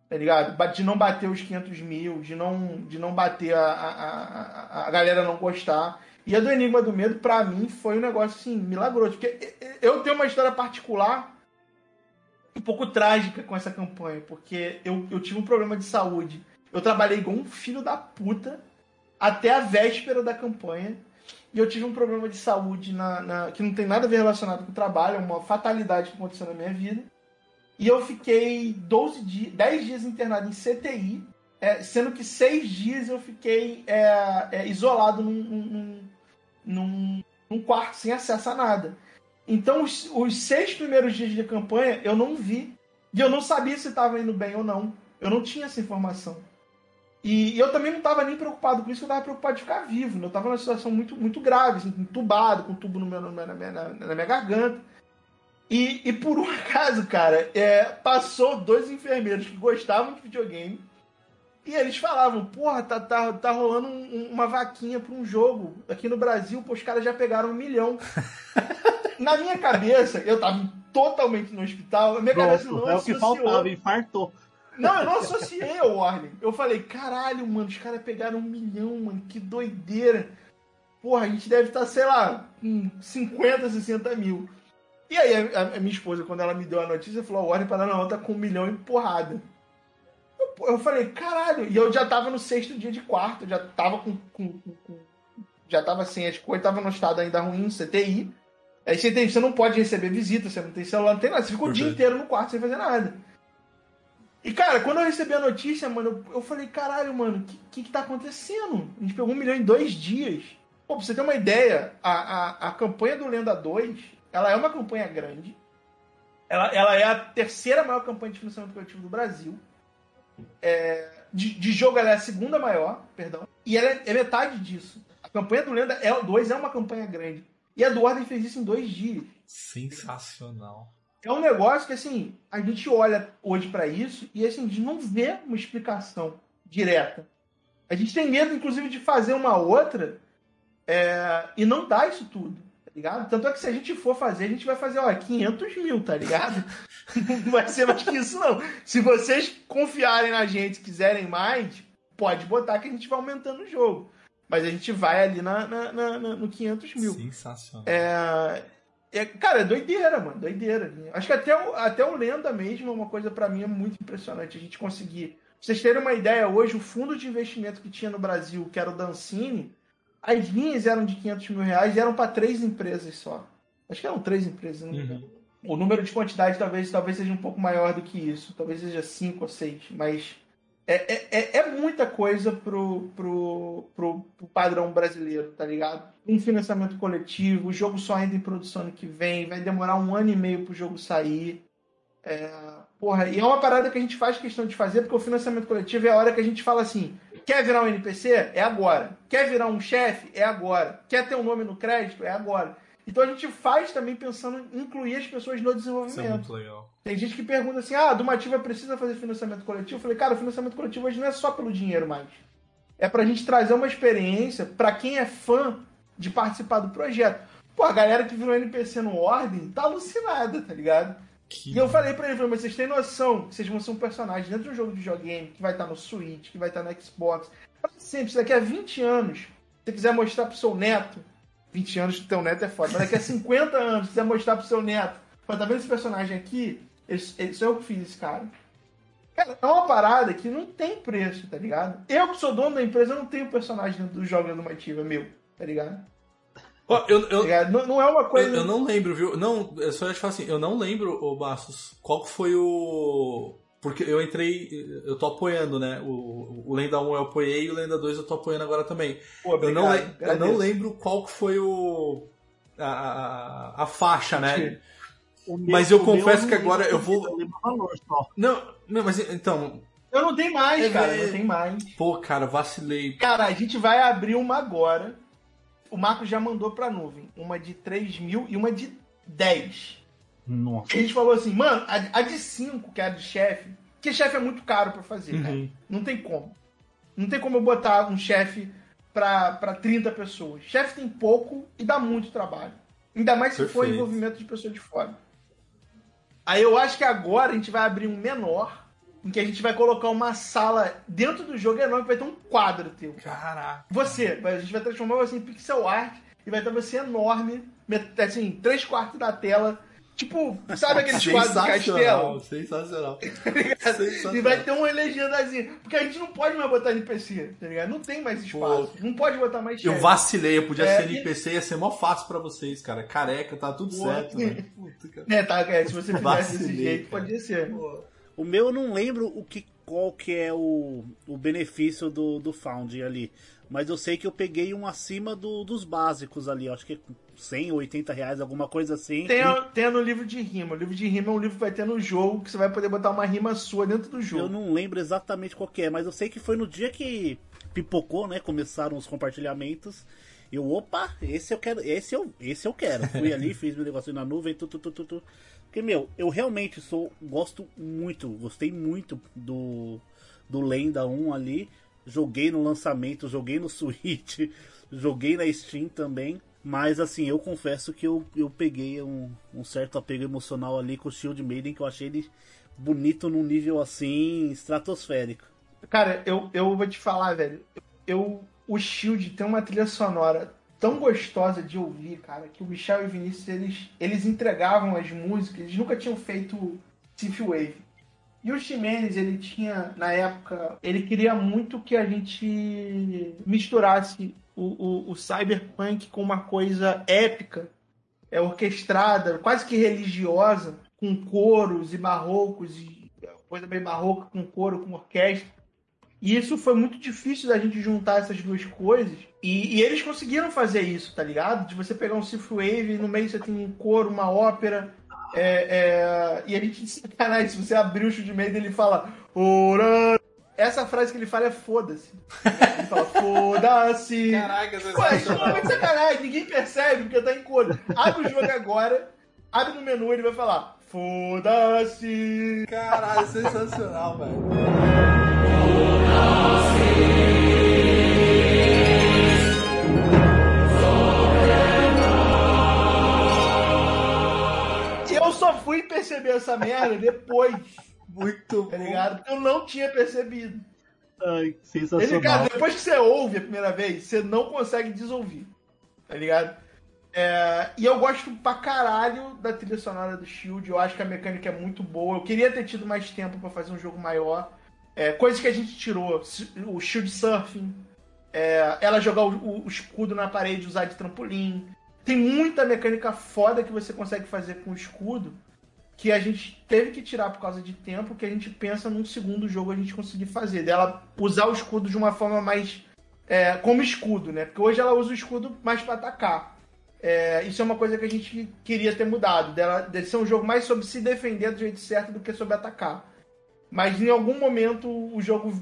Tá ligado? De não bater os 500 mil, de não, de não bater a, a, a, a- a galera não gostar. E a do Enigma do Medo, pra mim, foi um negócio assim, milagroso. Porque eu tenho uma história particular um pouco trágica com essa campanha, porque eu, eu tive um problema de saúde. Eu trabalhei igual um filho da puta até a véspera da campanha. E eu tive um problema de saúde na, na- que não tem nada a ver relacionado com o trabalho, é uma fatalidade que aconteceu na minha vida. E eu fiquei 12 dias, 10 dias internado em CTI, é, sendo que seis dias eu fiquei é, é, isolado num, num, num, num quarto sem acesso a nada. Então, os, os seis primeiros dias de campanha eu não vi. E eu não sabia se estava indo bem ou não. Eu não tinha essa informação. E, e eu também não estava nem preocupado com isso, eu estava preocupado de ficar vivo. né? Eu estava numa situação muito, muito grave, assim, entubado, com um tubo no meu, na, minha, na, na minha garganta. E, e por um *laughs* acaso, cara, é, passou dois enfermeiros que gostavam de videogame. E eles falavam, porra, tá, tá, tá rolando um- um- uma vaquinha pra um jogo. Aqui no Brasil, pô, os caras já pegaram um milhão. *laughs* Na minha cabeça, eu tava totalmente no hospital, a minha cabeça não Pronto, é o que associou. faltava, infartou. Não, eu não associei ao Warning. Eu falei, caralho, mano, os caras pegaram um milhão, mano, que doideira. Porra, a gente deve estar, sei lá, com 50, 60 mil. E aí a, a minha esposa, quando ela me deu a notícia, falou, o Warning Paraná tá com um milhão e porrada. Eu, falei, caralho, e eu já tava no sexto dia de quarto, já tava com. com- com- já tava assim, as coisas tava no estado ainda ruim, CTI. Aí você, tem, você não pode receber visita, você não tem celular, não tem nada, você fica o dia inteiro no quarto sem fazer nada. E, cara, quando eu recebi a notícia, mano, eu, eu falei, caralho, mano, o que, que que tá acontecendo? A gente pegou um milhão em dois dias. Pô, pra você ter uma ideia, a, a, a campanha do Lenda 2, ela é uma campanha grande. Ela, ela é a terceira maior campanha de financiamento coletivo do Brasil. É, de, de jogo, ela é a segunda maior, perdão. E ela é, é metade disso. A campanha do Lenda é, 2 é uma campanha grande. E a do Ordem fez isso em dois dias. Sensacional. É um negócio que, assim, a gente olha hoje pra isso e, assim, a gente não vê uma explicação direta. A gente tem medo, inclusive, de fazer uma outra é, e não dar isso tudo, ligado? Tanto é que se a gente for fazer, a gente vai fazer, ó, 500 mil, tá ligado? *laughs* Não vai ser mais que isso, não. Se vocês confiarem na gente, quiserem mais, pode botar que a gente vai aumentando o jogo. Mas a gente vai ali na, na- na- na- no 500 mil. Sensacional. É, é, cara, é doideira, mano, doideira. Acho que até o, até o Lenda mesmo é uma coisa pra mim é muito impressionante a gente conseguir. Pra vocês terem uma ideia, hoje o fundo de investimento que tinha no Brasil, que era o Dancine, as linhas eram de 500 mil reais e eram pra três empresas só. Acho que eram três empresas, não engano. Uhum. O número de quantidade talvez, talvez seja um pouco maior do que isso. Talvez seja cinco ou seis. Mas é, é, é- é muita coisa pro, pro, pro, pro padrão brasileiro, tá ligado? Um financiamento coletivo, o jogo só ainda em produção ano que vem, vai demorar um ano e meio pro jogo sair. É, porra, e é uma parada que a gente faz questão de fazer, porque o financiamento coletivo é a hora que a gente fala assim: quer virar um NPC? É agora. Quer virar um chefe? É agora. Quer ter um nome no crédito? É agora. Então a gente faz também pensando em incluir as pessoas no Isso é desenvolvimento. muito legal. Tem gente que pergunta assim: ah, a Dumativa precisa fazer financiamento coletivo? Eu falei, cara, o financiamento coletivo hoje não é só pelo dinheiro mais. É pra gente trazer uma experiência pra quem é fã de participar do projeto. Pô, a galera que virou NPC no Ordem tá alucinada, tá ligado? Que E eu falei pra ele, falei, mas vocês têm noção que vocês vão ser um personagem dentro de um jogo de videogame que vai estar no Switch, que vai estar no Xbox. Sempre, se daqui a 20 anos, se você quiser mostrar pro seu neto, 20 anos do teu neto é foda, mas daqui a 50 anos, se quiser mostrar pro seu neto, tá vendo esse personagem aqui? Esse, sou eu que fiz cara. Cara, é uma parada que não tem preço, tá ligado? Eu que sou dono da empresa, eu não tenho personagem do jogo do Mativa meu, tá ligado? Ó, eu, Tá eu, ligado? Não, não é uma coisa. eu, eu não lembro, viu? Não, eu só ia te falar assim, eu não lembro, ô Bastos, qual foi o. Porque eu entrei, eu tô apoiando, né? O, o Lenda 1 eu apoiei e o Lenda 2 eu tô apoiando agora também. Pô, Eu não, eu não lembro qual que foi o. A, a, a faixa, né? O Mas eu o confesso que agora eu vou- o. Não, não, mas então. Eu não tenho mais, É, cara. é. Não tem mais. Pô, cara, vacilei. Cara, a gente vai abrir uma agora. O Marco já mandou pra nuvem. Uma de 3 mil e uma de 10. Nossa. A gente falou assim, mano, a, a de 5, que é a de chefe, porque chefe é muito caro pra fazer, Uhum. cara. Não tem como. Não tem como eu botar um chefe pra, pra 30 pessoas. Chefe tem pouco e dá muito trabalho. Ainda mais se for Perfeito. envolvimento de pessoas de fora. Aí eu acho que agora a gente vai abrir um menor, em que a gente vai colocar uma sala dentro do jogo enorme, que vai ter um quadro teu. Caraca. Você, a gente vai transformar você em pixel art e vai ter você enorme, assim, três quartos da tela. Tipo, sabe aqueles *laughs* quadros do castelo? Sensacional. *laughs* E Sensacional. vai ter uma legendazinha. Porque a gente não pode mais botar NPC, tá ligado? Não tem mais espaço. Não pode botar mais Eu chefe. vacilei, eu podia É, ser NPC, ia ser mó fácil pra vocês, cara. Careca, tá tudo Pô. certo, velho. *laughs* Puta, cara. É, tá, é, se você fizesse desse Vacilei, jeito, cara. podia ser. O meu eu não lembro o que, qual que é o, o benefício do, do Found ali. Mas eu sei que eu peguei um acima do- dos básicos ali. Acho que é 100 ou 80 reais, alguma coisa assim. Tem, tem no livro de rima. O livro de rima é um livro que vai ter no jogo, que você vai poder botar uma rima sua dentro do jogo. Eu não lembro exatamente qual que é, mas eu sei que foi no dia que pipocou, né? Começaram os compartilhamentos. Eu, opa, esse eu quero, esse eu, esse eu quero. Fui ali, *laughs* fiz meu negocinho na nuvem, tu, tu, tu, tu, tu. Porque, meu, eu realmente sou, gosto muito, gostei muito do, do Lenda 1 ali. Joguei no lançamento, joguei no *laughs* Switch, joguei na Steam também. Mas assim, eu confesso que eu, eu peguei um, um certo apego emocional ali com o Shield Maiden, que eu achei ele bonito num nível assim estratosférico. Cara, eu, eu vou te falar, velho. Eu, o Shield tem uma trilha sonora tão gostosa de ouvir, cara, que o Michel e o Vinícius, eles, eles entregavam as músicas, eles nunca tinham feito Synthwave. E o Ximenes, ele tinha, na época, ele queria muito que a gente misturasse o, o, o cyberpunk com uma coisa épica, é, orquestrada, quase que religiosa, com coros e barrocos, e coisa bem barroca, com coro, com orquestra. E isso foi muito difícil da gente juntar essas duas coisas. E, e eles conseguiram fazer isso, tá ligado? De você pegar um Synthwave e no meio você tem um coro, uma ópera. é, é, e a gente, *laughs* sacanagem, se você abrir o show de meio ele fala Ora... Essa frase que ele fala é foda-se. Ele fala foda-se. Caraca, Pô, é extremamente sacanagem, ninguém percebe porque tá em cor. Abre o jogo agora, abre no menu ele vai falar foda-se. Caralho, sensacional, velho. Só fui perceber essa merda depois, Muito tá bom. ligado? Porque eu não tinha percebido. Ai, Ele, sensacional. cara, depois que você ouve a primeira vez, você não consegue desouvir, tá ligado? É, e eu gosto pra caralho da trilha sonora do Shield. Eu acho que a mecânica é muito boa. Eu queria ter tido mais tempo pra fazer um jogo maior. É, coisas que a gente tirou. O Shield Surfing. é, ela jogar o, o- o escudo na parede e usar de trampolim. Tem muita mecânica foda que você consegue fazer com o escudo. Que a gente teve que tirar por causa de tempo. Que a gente pensa num segundo jogo a gente conseguir fazer. Dela usar o escudo de uma forma mais. é, como escudo, né? Porque hoje ela usa o escudo mais pra atacar. É, isso é uma coisa que a gente queria ter mudado. Dela, dele ser um jogo mais sobre se defender do jeito certo do que sobre atacar. Mas em algum momento o jogo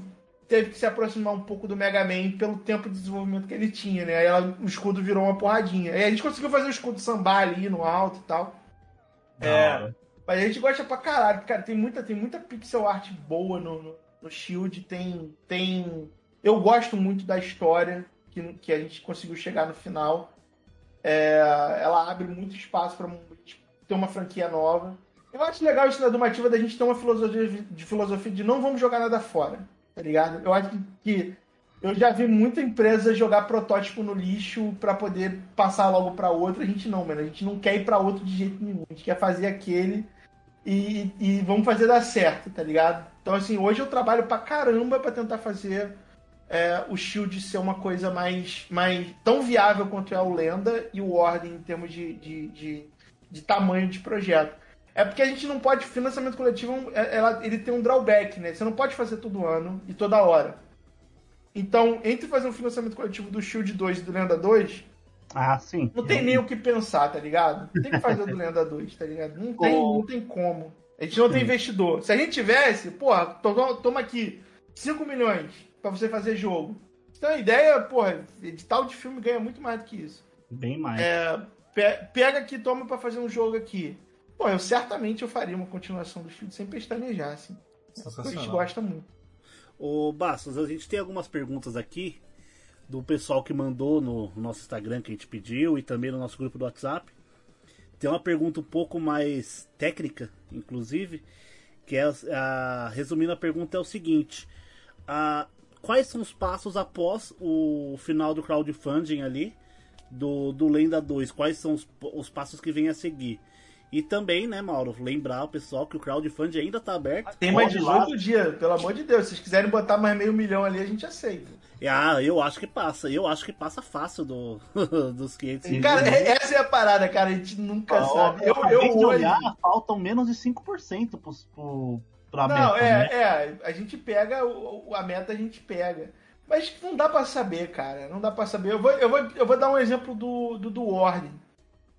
teve que se aproximar um pouco do Mega Man pelo tempo de desenvolvimento que ele tinha, né? Aí ela- o escudo virou uma porradinha. Aí a gente conseguiu fazer o escudo sambar ali no alto e tal. É. Mas a gente gosta pra caralho, cara. Tem muita, tem muita pixel art boa no, no, no Shield. Tem, tem. Eu gosto muito da história que, que a gente conseguiu chegar no final. É, ela abre muito espaço pra ter uma franquia nova. Eu acho legal isso na Dumativa da gente ter uma filosofia de, filosofia de não vamos jogar nada fora, tá ligado? Eu acho que eu já vi muita empresa jogar protótipo no lixo pra poder passar logo pra outro. A gente não, mano. A gente não quer ir pra outro de jeito nenhum. A gente quer fazer aquele e, e vamos fazer dar certo, tá ligado? Então, assim, hoje eu trabalho pra caramba pra tentar fazer é, o Shield ser uma coisa mais, mais tão viável quanto é o Lenda e o Ordem em termos de, de, de, de tamanho de projeto. É porque a gente não pode. Financiamento coletivo é- ela- ele tem um drawback, né? Você não pode fazer todo ano e toda hora. Então, entre fazer um financiamento coletivo do Shield 2 e do Lenda 2, Ah, sim. não tem nem o que pensar, tá ligado? Tem que fazer o do Lenda 2, tá ligado? Não tem, Ô. não tem como. A gente não tem investidor. Se a gente tivesse, porra, to- toma aqui 5 milhões pra você fazer jogo. Então a ideia, porra, edital de filme ganha muito mais do que isso. Bem mais. É, pe- pega aqui, toma pra fazer um jogo aqui. Pô, eu certamente eu faria uma continuação do filme sem pestanejar, assim. A gente gosta muito. Ô, Bastos, a gente tem algumas perguntas aqui do pessoal que mandou no nosso Instagram que a gente pediu e também no nosso grupo do WhatsApp. Tem uma pergunta um pouco mais técnica, inclusive, que é a, resumindo a pergunta é o seguinte: a, quais são os passos após o final do crowdfunding ali do, do Lenda 2? Quais são os, os passos que vem a seguir? E também, né, Mauro, lembrar o pessoal que o crowdfunding ainda tá aberto. Tem mais Corre lá. 18 dias, pelo amor de Deus. Se vocês quiserem botar mais meio milhão ali, a gente aceita. Ah, eu acho que passa. Eu acho que passa fácil do, *laughs* dos 500 mil. Cara, essa é a parada, cara. A gente nunca Ó, sabe. eu Eu, eu olhar, faltam menos de 5% pro, pro, pra Não, meta, é, né? é. A gente pega, a meta a gente pega. Mas não dá pra saber, cara. Não dá pra saber. Eu vou, eu vou, eu vou dar um exemplo do, do, do.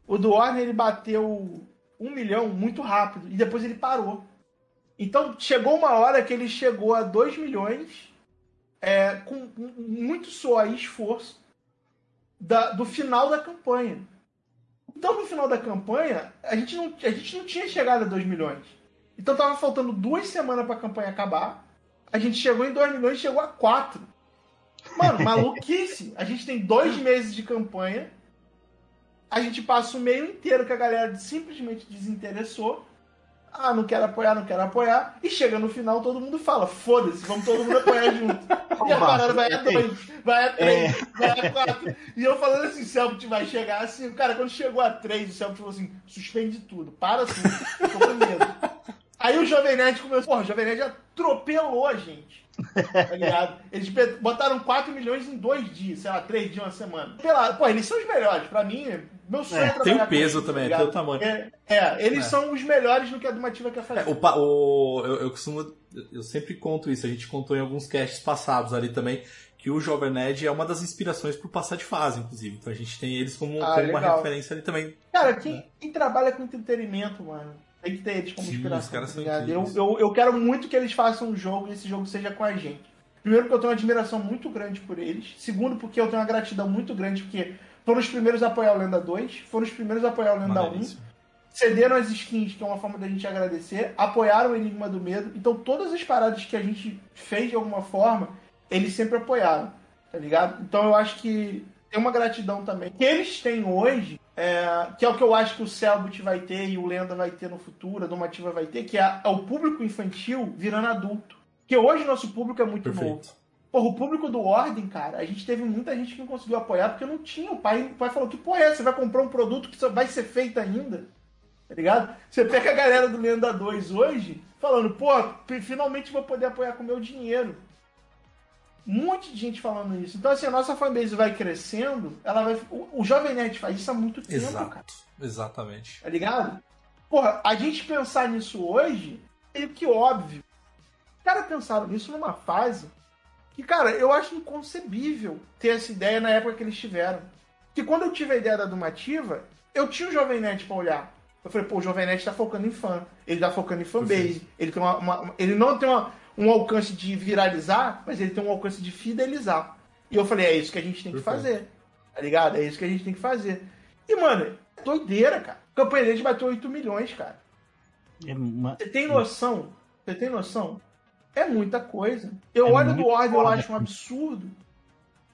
O do Warden, ele bateu um milhão muito rápido. E depois ele parou. Então, chegou uma hora que ele chegou a 2 milhões é, com muito suor e esforço da- do final da campanha. Então, no final da campanha, a gente não, a gente não tinha chegado a 2 milhões. Então, tava faltando duas semanas pra campanha acabar. A gente chegou em 2 milhões e chegou a 4. Mano, *laughs* maluquice. A gente tem dois meses de campanha. A gente passa o meio inteiro que a galera simplesmente desinteressou. Ah, não quero apoiar, não quero apoiar. E chega no final, todo mundo fala: foda-se, vamos todo mundo apoiar *laughs* junto. E a parada vai a dois, vai a três, vai a quatro. E eu falando assim: Celtic vai chegar assim. Cara, quando chegou a três, o Celtic falou assim: suspende tudo, para tudo, tô com medo. *laughs* Aí o Jovem Nerd começou, porra, o Jovem Nerd atropelou a gente. Tá ligado? Eles botaram 4 milhões em dois dias, sei lá, três dias, uma semana. Pela, pô, eles são os melhores. Pra mim, meu sonho é, É, tem o peso eles, também, tá tem o tamanho. É, é, eles É. são os melhores no que a Dumativa quer fazer. É, o, o- eu, eu costumo. Eu sempre conto isso, a gente contou em alguns casts passados ali também, que o Jovem Nerd é uma das inspirações pro passar de fase, inclusive. Então a gente tem eles como, Ah, como uma referência ali também. Cara, quem, quem trabalha com entretenimento, mano, tem que ter eles como Sim, inspiração. tá ligado? eu, eu, eu quero muito que eles façam um jogo e esse jogo seja com a gente. Primeiro, porque eu tenho uma admiração muito grande por eles. Segundo, porque eu tenho uma gratidão muito grande, porque foram os primeiros a apoiar o Lenda 2, foram os primeiros a apoiar o Lenda 1, Maneiríssimo. cederam as skins, que é uma forma da gente agradecer, apoiaram o Enigma do Medo. Então, todas as paradas que a gente fez de alguma forma, eles sempre apoiaram, tá ligado? Então, eu acho que tem uma gratidão também. Que eles têm hoje, é, que é o que eu acho que o Selbit vai ter e o Lenda vai ter no futuro, a Domativa vai ter, que é, é o público infantil virando adulto. Porque hoje o nosso público é muito novo. Perfeito. Porra, o público do Ordem, cara, a gente teve muita gente que não conseguiu apoiar porque não tinha. O pai, o pai falou: que porra é? Você vai comprar um produto que só vai ser feito ainda? Tá ligado? Você pega a galera do Lenda 2 hoje falando: pô, finalmente vou poder apoiar com o meu dinheiro. Um monte de gente falando isso. Então, assim, a nossa fanbase vai crescendo, ela vai. O, o Jovem Nerd faz isso há muito tempo, cara. Exato. Exatamente. Tá ligado? Porra, a gente pensar nisso hoje é que óbvio. Os caras pensaram nisso numa fase que, cara, eu acho inconcebível ter essa ideia na época que eles tiveram. Que quando eu tive a ideia da Dumativa, eu tinha o Jovem Nerd pra olhar. Eu falei, pô, o Jovem Nerd tá focando em fã. Ele tá focando em fanbase. Ele, tem uma, uma- uma- ele não tem uma- um alcance de viralizar, mas ele tem um alcance de fidelizar. E eu falei, é isso que a gente tem que Perfeito. fazer. Tá ligado? É isso que a gente tem que fazer. E, mano, é doideira, cara. A campanha deles bateu 8 milhões, cara. É uma- Você tem noção? Você tem noção? É muita coisa. Eu É olho do Ordem, eu acho um absurdo.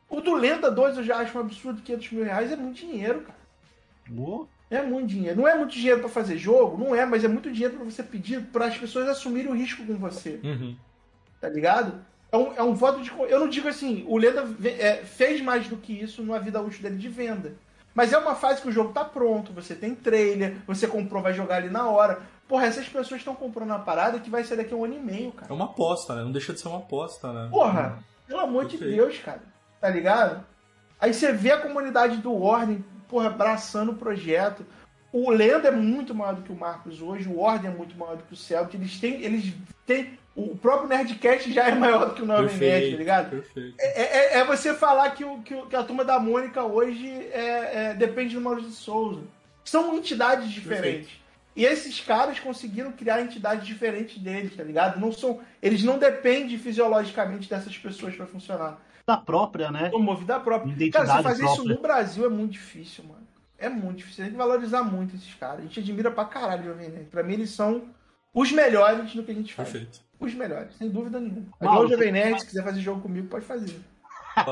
O do Lenda 2 eu já acho um absurdo. 500 mil reais é muito dinheiro, cara. É muito dinheiro. Não é muito dinheiro pra fazer jogo, não é, mas é muito dinheiro pra você pedir para as pessoas assumirem o risco com você. Uhum. Tá ligado? É um, é um voto de. Eu não digo assim, o Lenda ve- é, fez mais do que isso numa vida útil dele de venda. Mas é uma fase que o jogo tá pronto, você tem trailer, você comprou, vai jogar ali na hora. Porra, essas pessoas estão comprando uma parada que vai ser daqui a um ano e meio, cara. É uma aposta, né? Não deixa de ser uma aposta, né? Porra, pelo amor de. Deus, cara. Tá ligado? Aí você vê a comunidade do Ordem, porra, abraçando o projeto. O Lenda é muito maior do que o Marcos hoje, o Ordem é muito maior do que o Celtic. Eles têm. Eles têm. O próprio Nerdcast já é maior do que o Nove Nerd, tá ligado? Perfeito. É, é- é você falar que, o, que, o- que a turma da Mônica hoje é, é- depende do Maurício de Souza. São entidades diferentes. E esses caras conseguiram criar entidades diferentes deles, tá ligado? Não são, eles não dependem fisiologicamente dessas pessoas para funcionar. Da própria, né? Tomou vida própria. Identidade cara, você fazer isso própria. no Brasil é muito difícil, mano. É muito difícil. Tem que valorizar muito esses caras. A gente admira pra caralho o Jovem Nerd. Pra mim, eles são os melhores no que a gente faz. Perfeito. Os melhores, sem dúvida nenhuma. Mauro, Igual o Jovem Nerd, se quiser fazer jogo comigo, pode fazer. *laughs*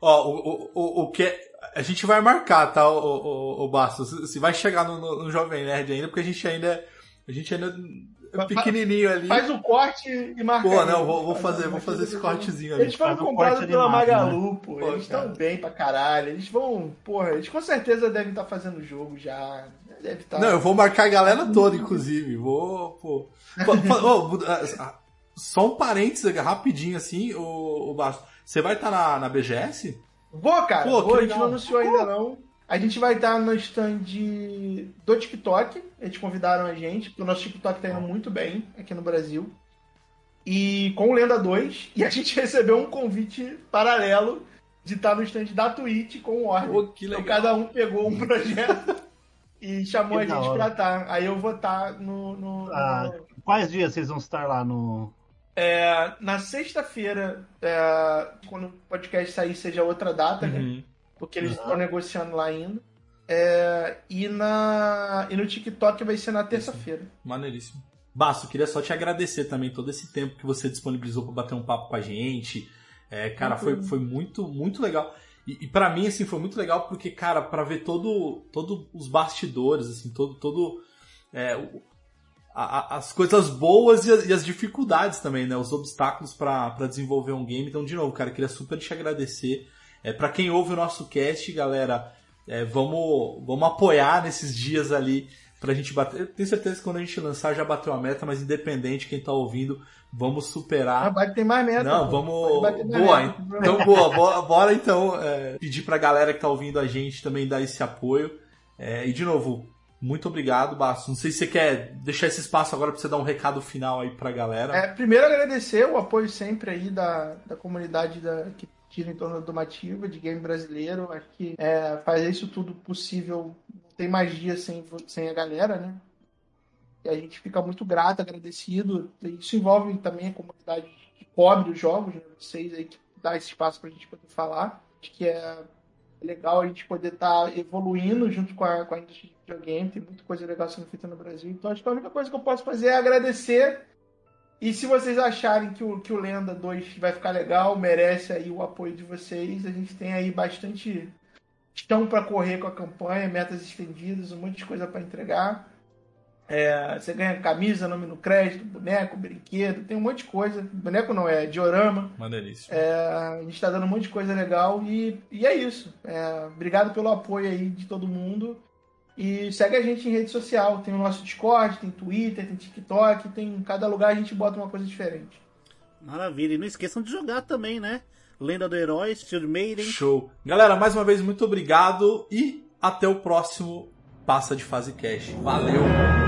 Ó, o, o, o, o que é- A gente vai marcar, tá, o, o, o Bastos? Se vai chegar no, no, no Jovem Nerd ainda, porque a gente ainda. A gente ainda é pequenininho ali. Faz o corte e marca. Pô, não, vou, vou Faz fazer, vou fazer esse cortezinho ali. Eles foram um comprados corte pela animado, Magalu, pô. Pô, Eles estão bem pra caralho. Eles vão. Porra, eles com certeza devem estar fazendo jogo já. Deve estar. Não, eu vou marcar a galera toda, inclusive. Vou, pô. *laughs* Ah, só um parênteses rapidinho assim, o, o Bastos. Você vai estar na, na BGS? Vou, cara. Pô, vou, a gente legal. não anunciou ainda não. A gente vai estar no stand do TikTok. Eles convidaram a gente, porque o nosso TikTok tá indo muito bem aqui no Brasil. E com o Lenda 2. *laughs* E a gente recebeu um convite paralelo de estar no stand da Twitch com o Orbe. Pô, que Então legal. cada um pegou um *laughs* projeto e chamou Que a gente hora. pra estar. Aí eu vou estar no. no- Ah, no- Quais dias vocês vão estar lá no. É, na sexta-feira, é, quando o podcast sair, seja outra data, né? Uhum. Porque eles Uhum. estão negociando lá ainda. É, e, na, e no TikTok vai ser na terça-feira. Maneiríssimo. Basto, queria só te agradecer também todo esse tempo que você disponibilizou para bater um papo com a gente. É, cara, foi, foi muito, muito legal. E, e para mim, assim, foi muito legal porque, cara, para ver todo, todo os bastidores, assim, todo, todo é, o- a- as coisas boas e as, e as dificuldades também, né? Os obstáculos para desenvolver um game. Então, de novo, cara, queria super te agradecer. É, para quem ouve o nosso cast, galera, é, vamos, vamos apoiar nesses dias ali pra gente bater. Eu tenho certeza que quando a gente lançar já bateu a meta, mas independente, quem tá ouvindo, vamos Ah, superar. vai ter mais meta. Não, vamos. Boa, meta, então boa. *laughs* Bora, bora, então é, pedir pra galera que tá ouvindo a gente também dar esse apoio. É, e de novo, muito obrigado, Basso. Não sei se você quer deixar esse espaço agora pra você dar um recado final aí pra galera. É, primeiro agradecer o apoio sempre aí da, da comunidade da, que gira em torno do Mativa, de game brasileiro. Acho que é, fazer isso tudo possível tem magia sem, sem a galera, né? E a gente fica muito grato, agradecido. Isso envolve também a comunidade que cobre os jogos, né? Vocês aí que dá esse espaço pra gente poder falar. Acho que é legal a gente poder estar evoluindo junto com a, com a indústria de videogame. Tem muita coisa legal sendo feita no Brasil. Então acho que a única coisa que eu posso fazer é agradecer. E se vocês acharem que o, que o Lenda 2 vai ficar legal, merece aí o apoio de vocês, a gente tem aí bastante chão para correr com a campanha, metas estendidas, um monte de coisa para entregar. É, você ganha camisa, nome no crédito, boneco, brinquedo, tem um monte de coisa. Boneco não, é diorama. Maneiríssimo. É, a gente está dando um monte de coisa legal e, e é isso. É, obrigado pelo apoio aí de todo mundo. E segue a gente em rede social. Tem o nosso Discord, tem Twitter, tem TikTok, tem em cada lugar a gente bota uma coisa diferente. Maravilha. E não esqueçam de jogar também, né? Lenda do Herói, Steel Maiden. Show. Galera, mais uma vez, muito obrigado e até o próximo Passa de Fase Cash. Valeu!